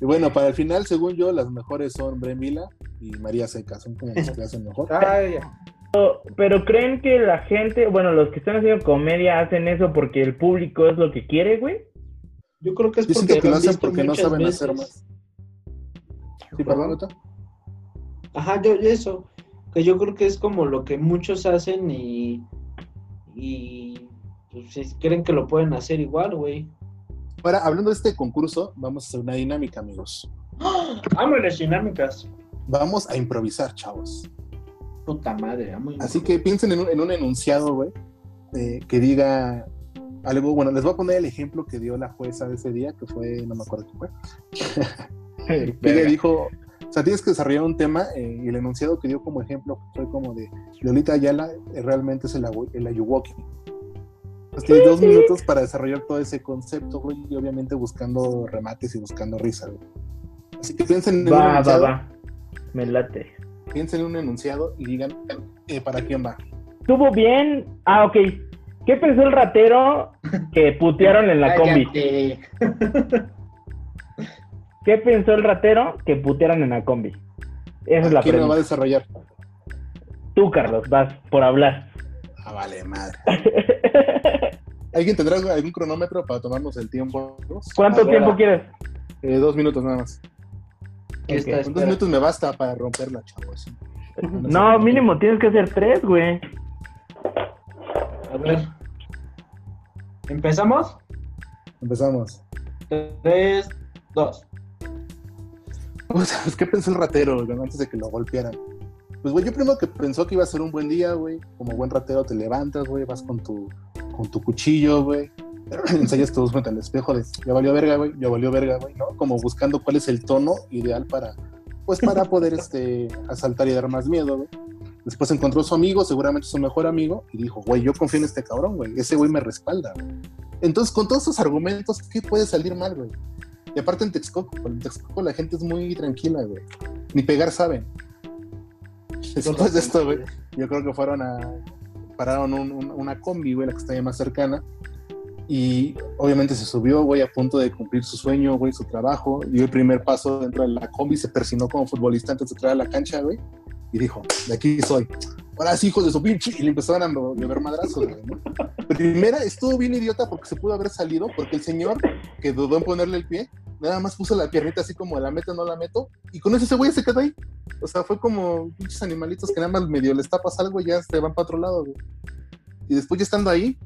Y bueno, para el final, según yo, las mejores son Bremila y María Seca, son como las que hacen mejor. Ay, ya. Pero creen que la gente, bueno, los que están haciendo comedia hacen eso porque el público es lo que quiere, güey. Yo creo que es Yo porque que lo hacen porque no saben veces. hacer más. Sí, perdón. Ajá, yo eso. Que yo creo que es como lo que muchos hacen y. Y. Pues, si creen que lo pueden hacer igual, güey. Ahora, hablando de este concurso, vamos a hacer una dinámica, amigos. Amo las dinámicas. Vamos a improvisar, chavos. Puta madre, amo. Así que piensen en un, en un enunciado, güey, eh, que diga algo. Bueno, les voy a poner el ejemplo que dio la jueza de ese día, que fue, no me acuerdo quién fue. Ella dijo, o sea, tienes que desarrollar un tema eh, y el enunciado que dio como ejemplo fue como de Lolita Ayala eh, realmente es el, el Ayuwoki. Entonces tienes dos minutos para desarrollar todo ese concepto, güey, y obviamente buscando remates y buscando risa, güey. Así que piensen en un Va, va, enunciado, va. Me late. piensen en un enunciado y digan eh, para quién va. Estuvo bien. Ah, ok. ¿Qué pensó el ratero que putearon en la combi? ¿Qué pensó el ratero que putearon en la combi? Esa es la ¿Quién lo va a pregunta. desarrollar? Tú, Carlos, vas por hablar. Ah, vale, madre. ¿Alguien tendrá algún cronómetro para tomarnos el tiempo? ¿Cuánto Ahora. tiempo quieres? Eh, dos minutos nada más. ¿Qué Ok. está Con dos minutos me basta para romperla, chavos. No, mínimo tienes que hacer tres, güey. A ver. ¿Empezamos? Empezamos. Tres, dos. Pues, ¿qué pensó el ratero güey, antes de que lo golpearan? Pues, güey, yo primero que pensó que iba a ser un buen día, güey. Como buen ratero te levantas, güey, vas con tu, con tu cuchillo, güey. Ensayas todos frente al espejo de, ya valió verga, güey, ya valió verga, güey, ¿no? Como buscando cuál es el tono ideal para, pues, para poder, este, asaltar y dar más miedo, güey. Después encontró a su amigo, seguramente su mejor amigo, y dijo, güey, yo confío en este cabrón, güey. Ese güey me respalda, güey. Entonces, con todos esos argumentos, ¿qué puede salir mal, güey? Y aparte en Texcoco, en Texcoco la gente es muy tranquila, güey. Ni pegar saben. Después de esto, güey, yo creo que fueron a. Pararon un- un- una combi, güey, la que está ahí más cercana. Y obviamente se subió, güey, a punto de cumplir su sueño, güey, su trabajo. Dio el primer paso dentro de la combi, se persinó como futbolista antes de entrar a la cancha, güey. Y dijo, de aquí soy. Ahora hijos de su pinche. Y le empezaron a llover madrazos, ¿no? Primera, estuvo bien idiota porque se pudo haber salido, porque el señor que dudó en ponerle el pie, nada más puso la piernita así como la meto, no la meto, y con eso ese güey se quedó ahí. O sea, fue como pinches animalitos que nada más medio les tapas algo y ya se van para otro lado, güey. Y después ya estando ahí,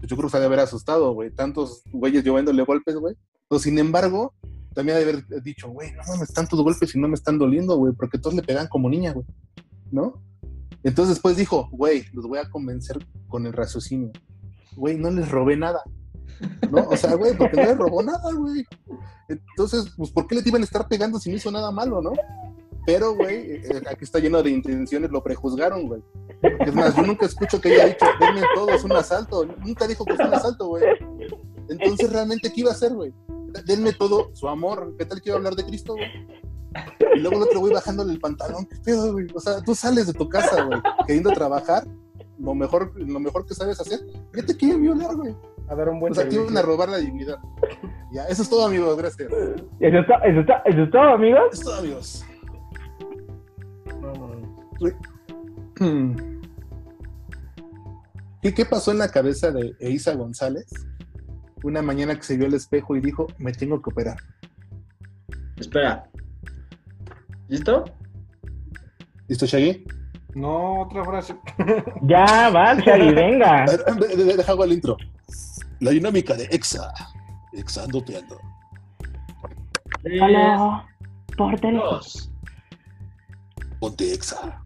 pues yo creo que se ha de haber asustado, güey. Tantos güeyes lloviéndole golpes, güey. Pero sin embargo, también ha de haber dicho, güey, no mames, tantos golpes y no me están doliendo, güey, porque todos le pegan como niña, güey. ¿No? Entonces después dijo, güey, los voy a convencer con el raciocinio. Güey, no les robé nada. ¿No? O sea, güey, porque no les robó nada, güey. Entonces, pues, ¿por qué le iban a estar pegando si no hizo nada malo, no? Pero, güey, eh, aquí está lleno de intenciones, lo prejuzgaron, güey. Es más, yo nunca escucho que haya dicho, denme todo, es un asalto. Nunca dijo que fue un asalto, güey. Entonces, realmente, ¿qué iba a hacer, güey? Denme todo su amor. ¿Qué tal que iba a hablar de Cristo, güey? Y luego el otro güey bajándole el pantalón. ¿Qué pedo, güey? O sea, tú sales de tu casa, güey, queriendo trabajar, lo mejor, lo mejor que sabes hacer, ya te quieren violar, güey. A dar un buen O sea, te iban a robar la dignidad. Ya, eso es todo, amigos. Gracias. Eso está, eso está, eso es todo, amigos. Es todo, amigos. Hmm. ¿Qué, ¿Qué pasó en la cabeza de Eiza González? Una mañana que se vio al espejo y dijo, me tengo que operar. Espera. ¿Listo? ¿Listo, Shaggy? No, otra frase. Ya, va, Shaggy, venga. Deja hago el intro. La dinámica de Exa. Exando piano. Tres, Hola. Ponte Exa.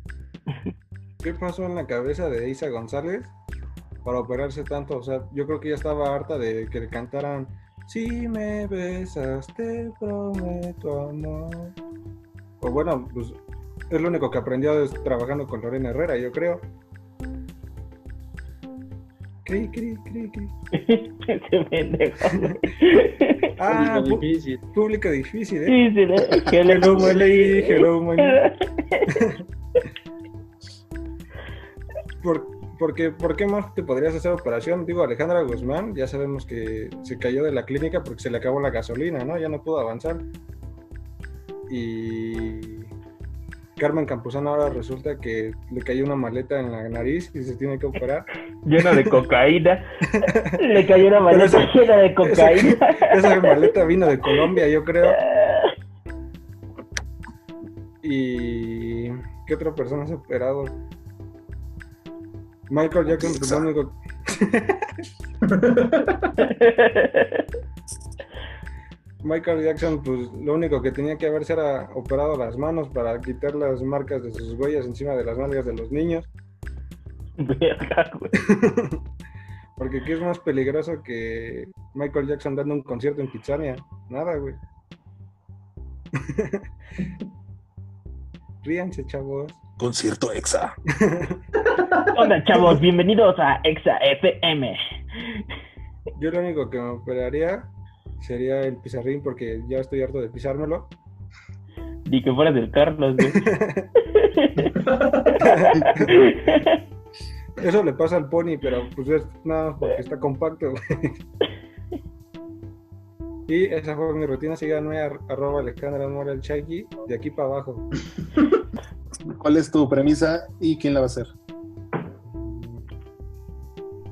¿Qué pasó en la cabeza de Isa González para operarse tanto? O sea, yo creo que ya estaba harta de que le cantaran Si me besas, te prometo amor. O bueno, pues es lo único que aprendió es trabajando con Lorena Herrera, yo creo. Cri, cri, cri, cri. Ah, Público difícil. público difícil, ¿eh? Que le- Hello, my lady, hello, my ¿Por, porque, ¿Por qué más te podrías hacer operación? Digo, Alejandra Guzmán, ya sabemos que se cayó de la clínica porque se le acabó la gasolina, ¿no? Ya no pudo avanzar. Y Carmen Campuzano ahora resulta que le cayó una maleta en la nariz y se tiene que operar. Lleno de cocaína. Le cayó una maleta llena de cocaína. Esa maleta vino de Colombia, yo creo. ¿Y qué otra persona se ha operado? Michael Jackson, pues, lo único, Michael Jackson, pues lo único que tenía que haberse era operado las manos para quitar las marcas de sus huellas encima de las nalgas de los niños. Verga, güey. Porque ¿qué es más peligroso que Michael Jackson dando un concierto en Pizzania? Nada, güey. Ríanse, chavos. Concierto Exa. Hola, chavos, bienvenidos a Exa FM. Yo lo único que me operaría sería el pizarrín porque ya estoy harto de pisármelo. Ni que fueras del Carlos, güey. Eso le pasa al pony, pero pues es nada porque está compacto, güey. Y esa fue mi rutina. Síganme a arroba Alejandra Mora el Chagui, de aquí para abajo. ¿Cuál es tu premisa y quién la va a hacer?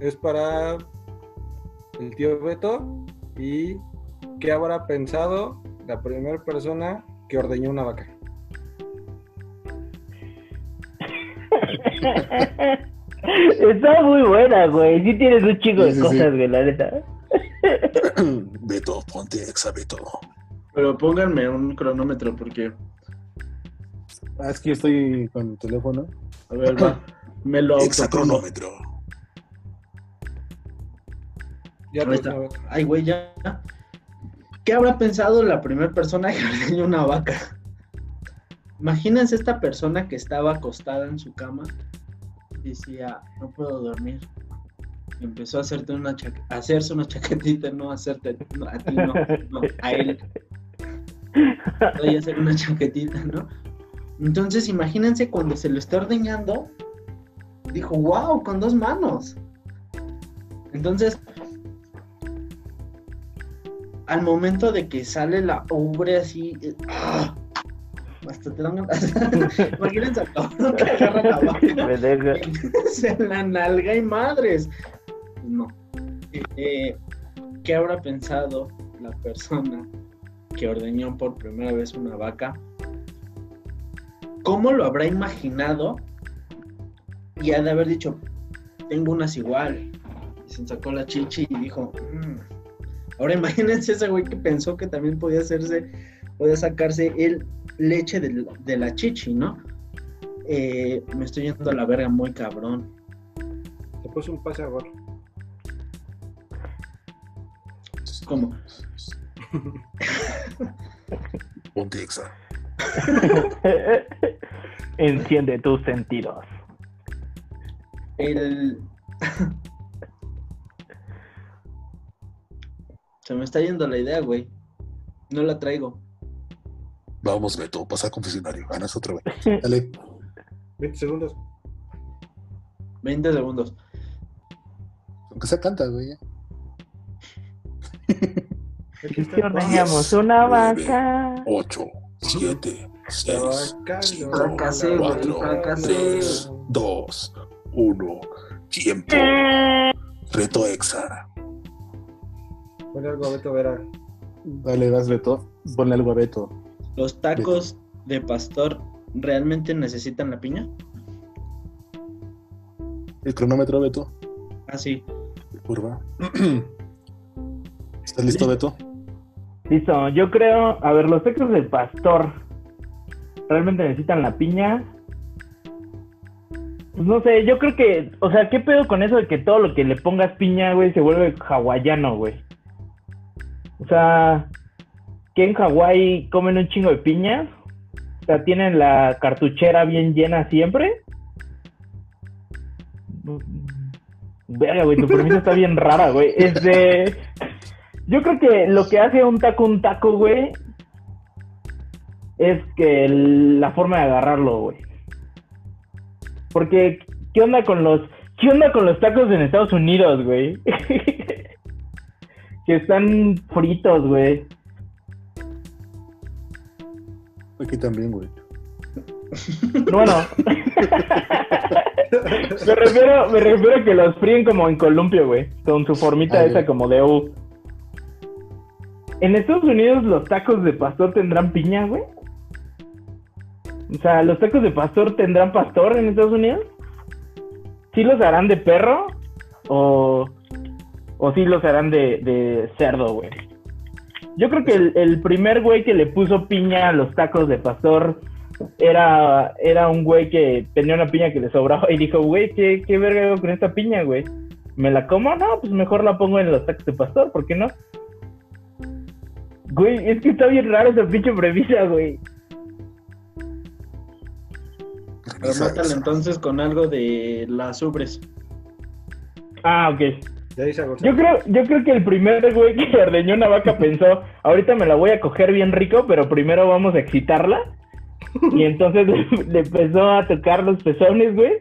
Es para el tío Beto y qué habrá pensado la primera persona que ordeñó una vaca. Está muy buena, güey. Sí tienes un chico Sí, de sí, cosas, güey, la neta. Beto, ponte Exa, Beto. Pero pónganme un cronómetro porque, Ah, es que yo estoy con el teléfono. a ver, va. Me lo Exa cronómetro. Ya Ahí está. Ay, güey, ya. ¿Qué habrá pensado la primera persona que ordeñó una vaca? Imagínense esta persona que estaba acostada en su cama decía, no puedo dormir. Empezó a hacerte una a hacerse una chaquetita, no hacerte no, a ti, no, no, a él. Voy a hacer una chaquetita, ¿no? Entonces, imagínense cuando se lo está ordeñando, dijo, wow, con dos manos. Entonces, al momento de que sale la ubre así, eh, ¡ah! hasta te dan. Imagínense al cabrón que agarra la vaca Pendejo. se la nalga y madres. No. Eh, ¿Qué habrá pensado la persona que ordeñó por primera vez una vaca? ¿Cómo lo habrá imaginado? Y ha de haber dicho, tengo unas igual. Y se sacó la chichi y dijo, "Mm". Ahora imagínense ese güey que pensó que también podía hacerse, podía sacarse el leche de, de la chichi, ¿no? Eh, me estoy yendo a la verga muy cabrón. Se puso un pase a gol. ¿Cómo? Ponte Exa. Enciende tus sentidos. El... Se me está yendo la idea, güey. No la traigo. Vamos, Beto, pasa al confesionario. Ganas otra vez. Dale. 20 segundos. 20 segundos. Aunque se canta, güey. ordeñamos una vaca. 8, 7, 6, Vaca, 5, Fracasé, güey, 4, fracasé. 3, 2, 1. Tiempo. Reto Exa. Ponle algo a Beto Vera. Dale, vas, Beto. Ponle algo a Beto. ¿Los tacos de pastor realmente necesitan la piña? El cronómetro, Beto. Ah, sí. Curva. ¿Estás listo, Beto? Listo, yo creo, a ver, los tacos del pastor, ¿realmente necesitan la piña? Pues no sé, yo creo que, o sea, ¿qué pedo con eso de que todo lo que le pongas piña, güey, se vuelve hawaiano, güey? O sea, que en Hawái comen un chingo de piñas, o sea, tienen la cartuchera bien llena siempre. Verga, güey, tu premisa está bien rara, güey. Este. Yo creo que lo que hace un taco un taco, güey, es que la forma de agarrarlo, güey. Porque, ¿qué onda con los. ¿Qué onda con los tacos en Estados Unidos, güey? que están fritos, güey. Aquí también, güey. Bueno. me, refiero, me refiero a que los fríen como en columpio, güey. Con su formita Ah, esa como de U. ¿En Estados Unidos los tacos de pastor tendrán piña, güey? O sea, ¿los tacos de pastor tendrán pastor en Estados Unidos? ¿Sí los harán de perro? ¿O, o sí los harán de, de cerdo, güey? Yo creo que el, el primer güey que le puso piña a los tacos de pastor era, era un güey que tenía una piña que le sobraba y dijo, güey, ¿qué, qué verga hago con esta piña, güey? ¿Me la como? No, pues mejor la pongo en los tacos de pastor, ¿por qué no? Güey, es que está bien raro esa pinche premisa, güey. Pero mátalo entonces con algo de las ubres. Ah, ok. Ya dice Gonzalo. Yo creo, yo creo que el primer güey que ordeñó una vaca pensó, ahorita me la voy a coger bien rico, pero primero vamos a excitarla. Y entonces le, le empezó a tocar los pezones, güey.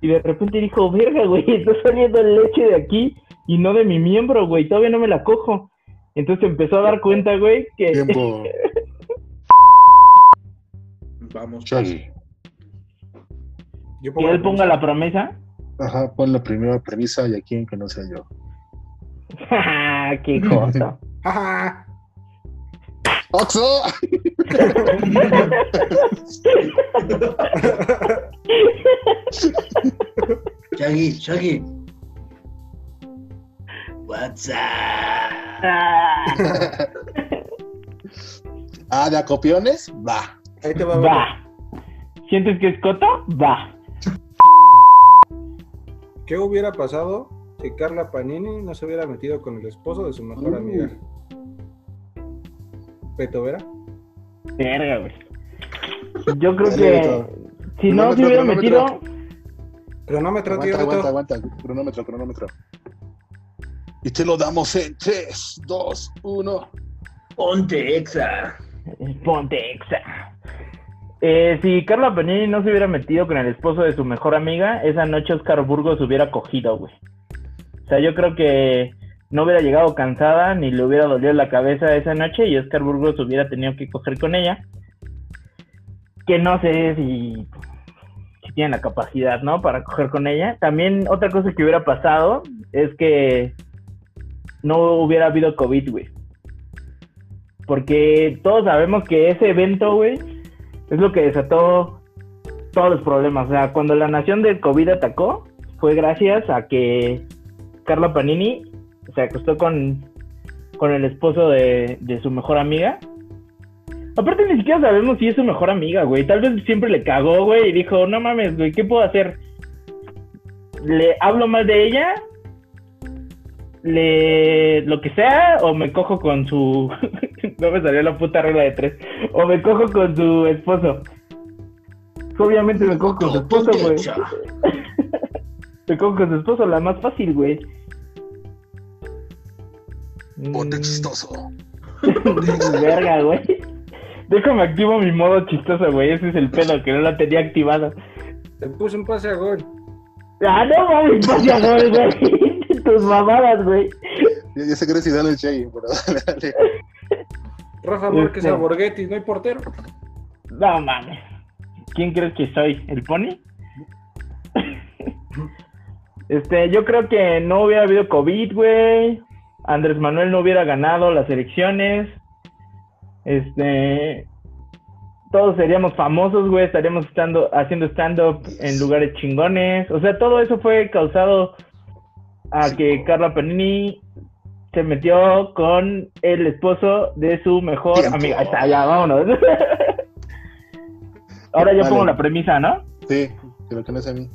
Y de repente dijo, verga, güey, está saliendo leche de aquí y no de mi miembro, güey. Todavía no me la cojo. Entonces empezó a dar cuenta, güey, que... Tiempo. Vamos. Shaggy. Yo que él ponga la promesa. Ajá, pon la primera premisa y aquí en que no sea yo. ¡Qué cosa! ¡Jaja! ¡Oxo! Shaggy, Shaggy. What's up? Ah, ah, ¿de acopiones? Va. Ahí te. Va. ¿Sientes que es coto? Va. ¿Qué hubiera pasado si Carla Panini no se hubiera metido con el esposo de su mejor Uh. amiga? Beto Vera. Verga, güey. Yo creo Dale, que Beto. si no se hubiera metido, Cronómetro, tío Aguanta, Beto. aguanta, aguanta. Cronómetro, cronómetro. Y te lo damos en 3, 2, 1. Ponte exa. ponte exa. Eh, si Carla Panini no se hubiera metido con el esposo de su mejor amiga, esa noche Oscar Burgos hubiera cogido, güey. O sea, yo creo que no hubiera llegado cansada ni le hubiera dolido la cabeza esa noche y Oscar Burgos hubiera tenido que coger con ella. Que no sé si, si tiene la capacidad, ¿no? Para coger con ella. También otra cosa que hubiera pasado es que no hubiera habido COVID, güey. Porque todos sabemos que ese evento, güey, es lo que desató todos los problemas. O sea, cuando la nación del COVID atacó, fue gracias a que Carla Panini se acostó con, con el esposo de, de su mejor amiga. Aparte, ni siquiera sabemos si es su mejor amiga, güey. Tal vez siempre le cagó, güey, y dijo, no mames, güey, ¿qué puedo hacer? ¿Le hablo mal de ella? ¿Le... lo que sea? ¿O me cojo con su... no me salió la puta regla de tres. O me cojo con su esposo. Obviamente me cojo con su esposo, güey. Me cojo con su esposo, la más fácil, güey. Ponte Mm, chistoso. Verga, güey. Déjame activo mi modo chistoso, güey. Ese es el pedo, que no lo tenía activado. Te puse un pase a gol. Ah, no mames, pasa gol, güey. Tus mamadas, güey. Ya, ya sé que eres Zidane el Shaggy, pero dale, dale. Rafa Márquez Este. a Borghetti, no hay portero. No mames. ¿Quién crees que soy? ¿El pony? Este, yo creo que no hubiera habido COVID, güey. Andrés Manuel no hubiera ganado las elecciones. Este, todos seríamos famosos, güey, estaríamos estando, haciendo stand-up en lugares chingones. O sea, todo eso fue causado a que Carla Panini se metió con el esposo de su mejor Tiempo. amiga. Ahí está, ya, vámonos. Ahora yo Vale. pongo la premisa, ¿no? Sí, que no es a mí.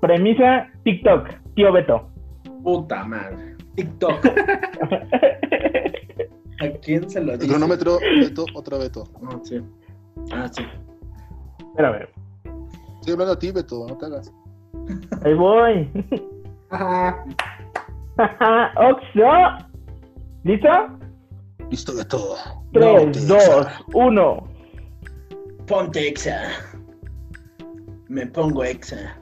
Premisa TikTok, tío Beto. Puta madre. TikTok. ¿A quién se lo El dice? cronómetro, Beto, otra Beto. Ah, sí. Ah, sí. Espérame, Estoy hablando a ti, Beto, no te hagas. ahí voy. Ajá. Oxo. ¿Listo? Listo, Beto. 3, 2, 1. Ponte exa. Me pongo exa.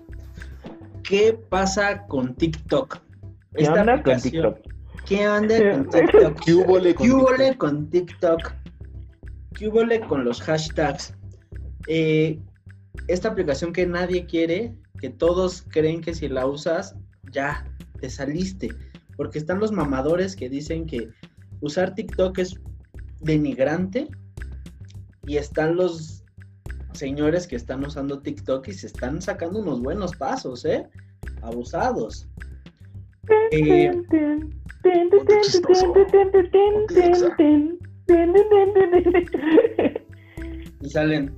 ¿Qué pasa con TikTok? ¿Qué Esta onda con TikTok? ¿Qué onda con TikTok? ¿Qué hubo con TikTok? ¿Qué hubo con los hashtags? Eh, esta aplicación que nadie quiere, que todos creen que si la usas, ya te saliste. Porque están los mamadores que dicen que usar TikTok es denigrante. Y están los señores que están usando TikTok y se están sacando unos buenos pasos, ¿eh? Abusados. Eh, y salen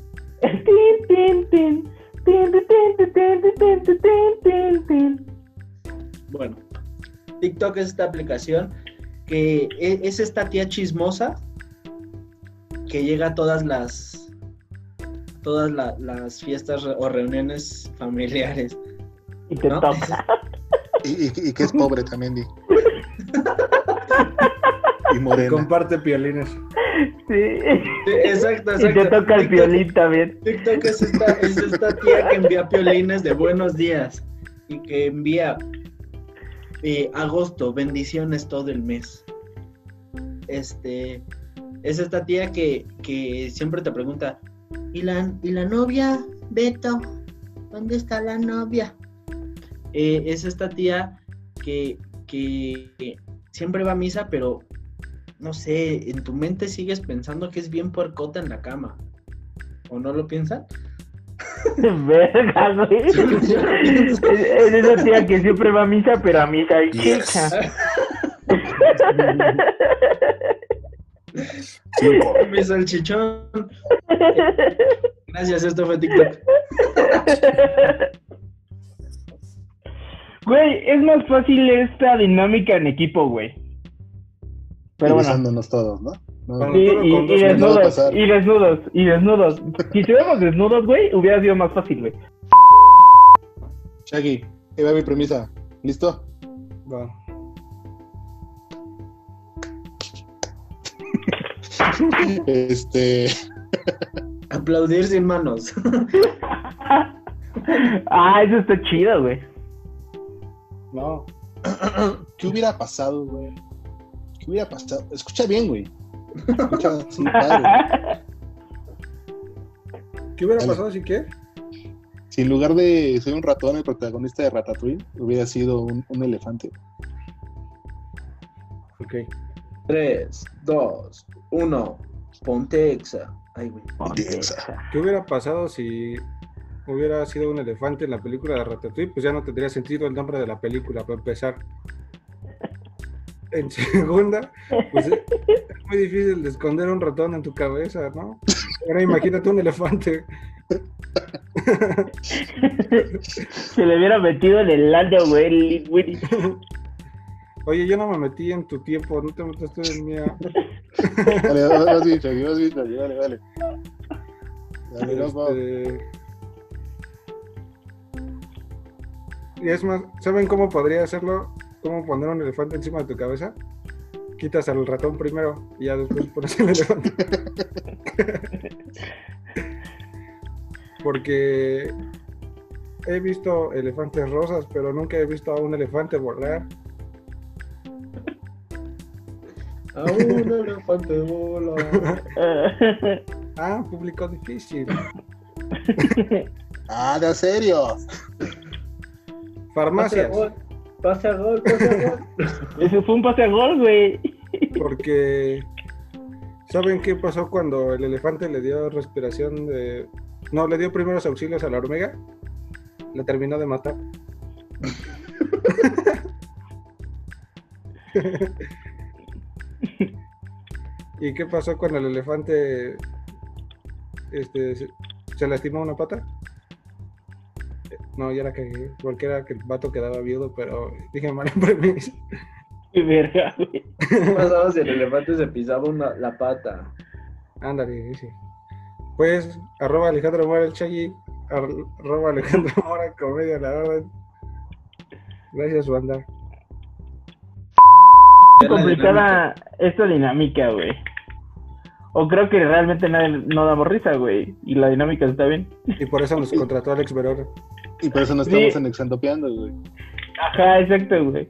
Bueno, TikTok es esta aplicación que e- es esta tía chismosa que llega a todas las todas la- las fiestas o reuniones familiares. Y te ¿no? toca. Y, y- y que es pobre también, di. y morena. Comparte piolines. Sí. Exacto, Y te exacto. toca el TikTok- violín también. TikTok es esta, es esta tía que envía piolines de buenos días y que envía eh, agosto, bendiciones todo el mes. Este es esta tía que, que siempre te pregunta, ¿y la, ¿y la novia, Beto? ¿Dónde está la novia? Eh, es esta tía que, que siempre va a misa, pero no sé, en tu mente sigues pensando que es bien puercota en la cama. ¿O no lo piensan? Verga, güey. Es es esa tía que siempre va a misa, pero a misa y Yes. Mi salchichón. Gracias, esto fue TikTok. Güey, es más fácil esta dinámica en equipo, güey. Pero bueno. Besándonos todos, ¿no? No, Bueno, Sí, todo y, y desnudos, y desnudos, y desnudos. Si estuviéramos desnudos, güey, hubiera sido más fácil, güey. Shaggy, ahí va mi premisa. ¿Listo? Va. Este. Aplaudir sin manos. ah, eso está chido, güey. No. ¿Qué hubiera pasado, güey? ¿Qué hubiera pasado? Escucha bien, güey. Escucha padre. ¿Qué hubiera Dale. pasado si qué? Si en lugar de ser un ratón, el protagonista de Ratatouille hubiera sido un, un elefante. Ok. 3, 2, 1. Ponte exa. Ay, güey. ¿Qué hubiera pasado si hubiera sido un elefante en la película de Ratatouille? Pues ya no tendría sentido el nombre de la película para empezar. En segunda, pues es muy difícil de esconder un ratón en tu cabeza, ¿no? Ahora imagínate un elefante. Se le hubiera metido en el lado, güey. Oye, yo no me metí en tu tiempo, no te metas tú en mía. Dale, vas Shaggy, vas bien, Shaggy, dale, dale. Este... Y es más, ¿saben cómo podría hacerlo? ¿Cómo poner un elefante encima de tu cabeza? Quitas al ratón primero y ya después pones el elefante. Porque he visto elefantes rosas, pero nunca he visto a un elefante volar. A un elefante bola. Ah, público difícil. Ah, de serio. Farmacias, Pase a gol, pase a gol. Eso fue un pase a gol, güey. porque ¿Saben qué pasó cuando el elefante le dio respiración de... No, le dio primeros auxilios a la hormiga? La terminó de matar. ¿Y qué pasó cuando el elefante este, se, se lastimó una pata? No, ya la cagué, porque era que el vato quedaba viudo, pero dije mal en premisa. Qué verga, güey. ¿Qué pasaba si el elefante se pisaba una, la pata? Ándale, sí. Pues, arroba Alejandro Mora el Chagui, arroba Alejandro Mora Comedia la Orden. Gracias, banda. Es complicada esta dinámica, güey. O creo que realmente nadie, no damos risa, güey. Y la dinámica está bien. Y por eso nos contrató Alex Verón. Y por eso no Sí. estamos en Exandopeando, güey. Ajá, exacto, güey.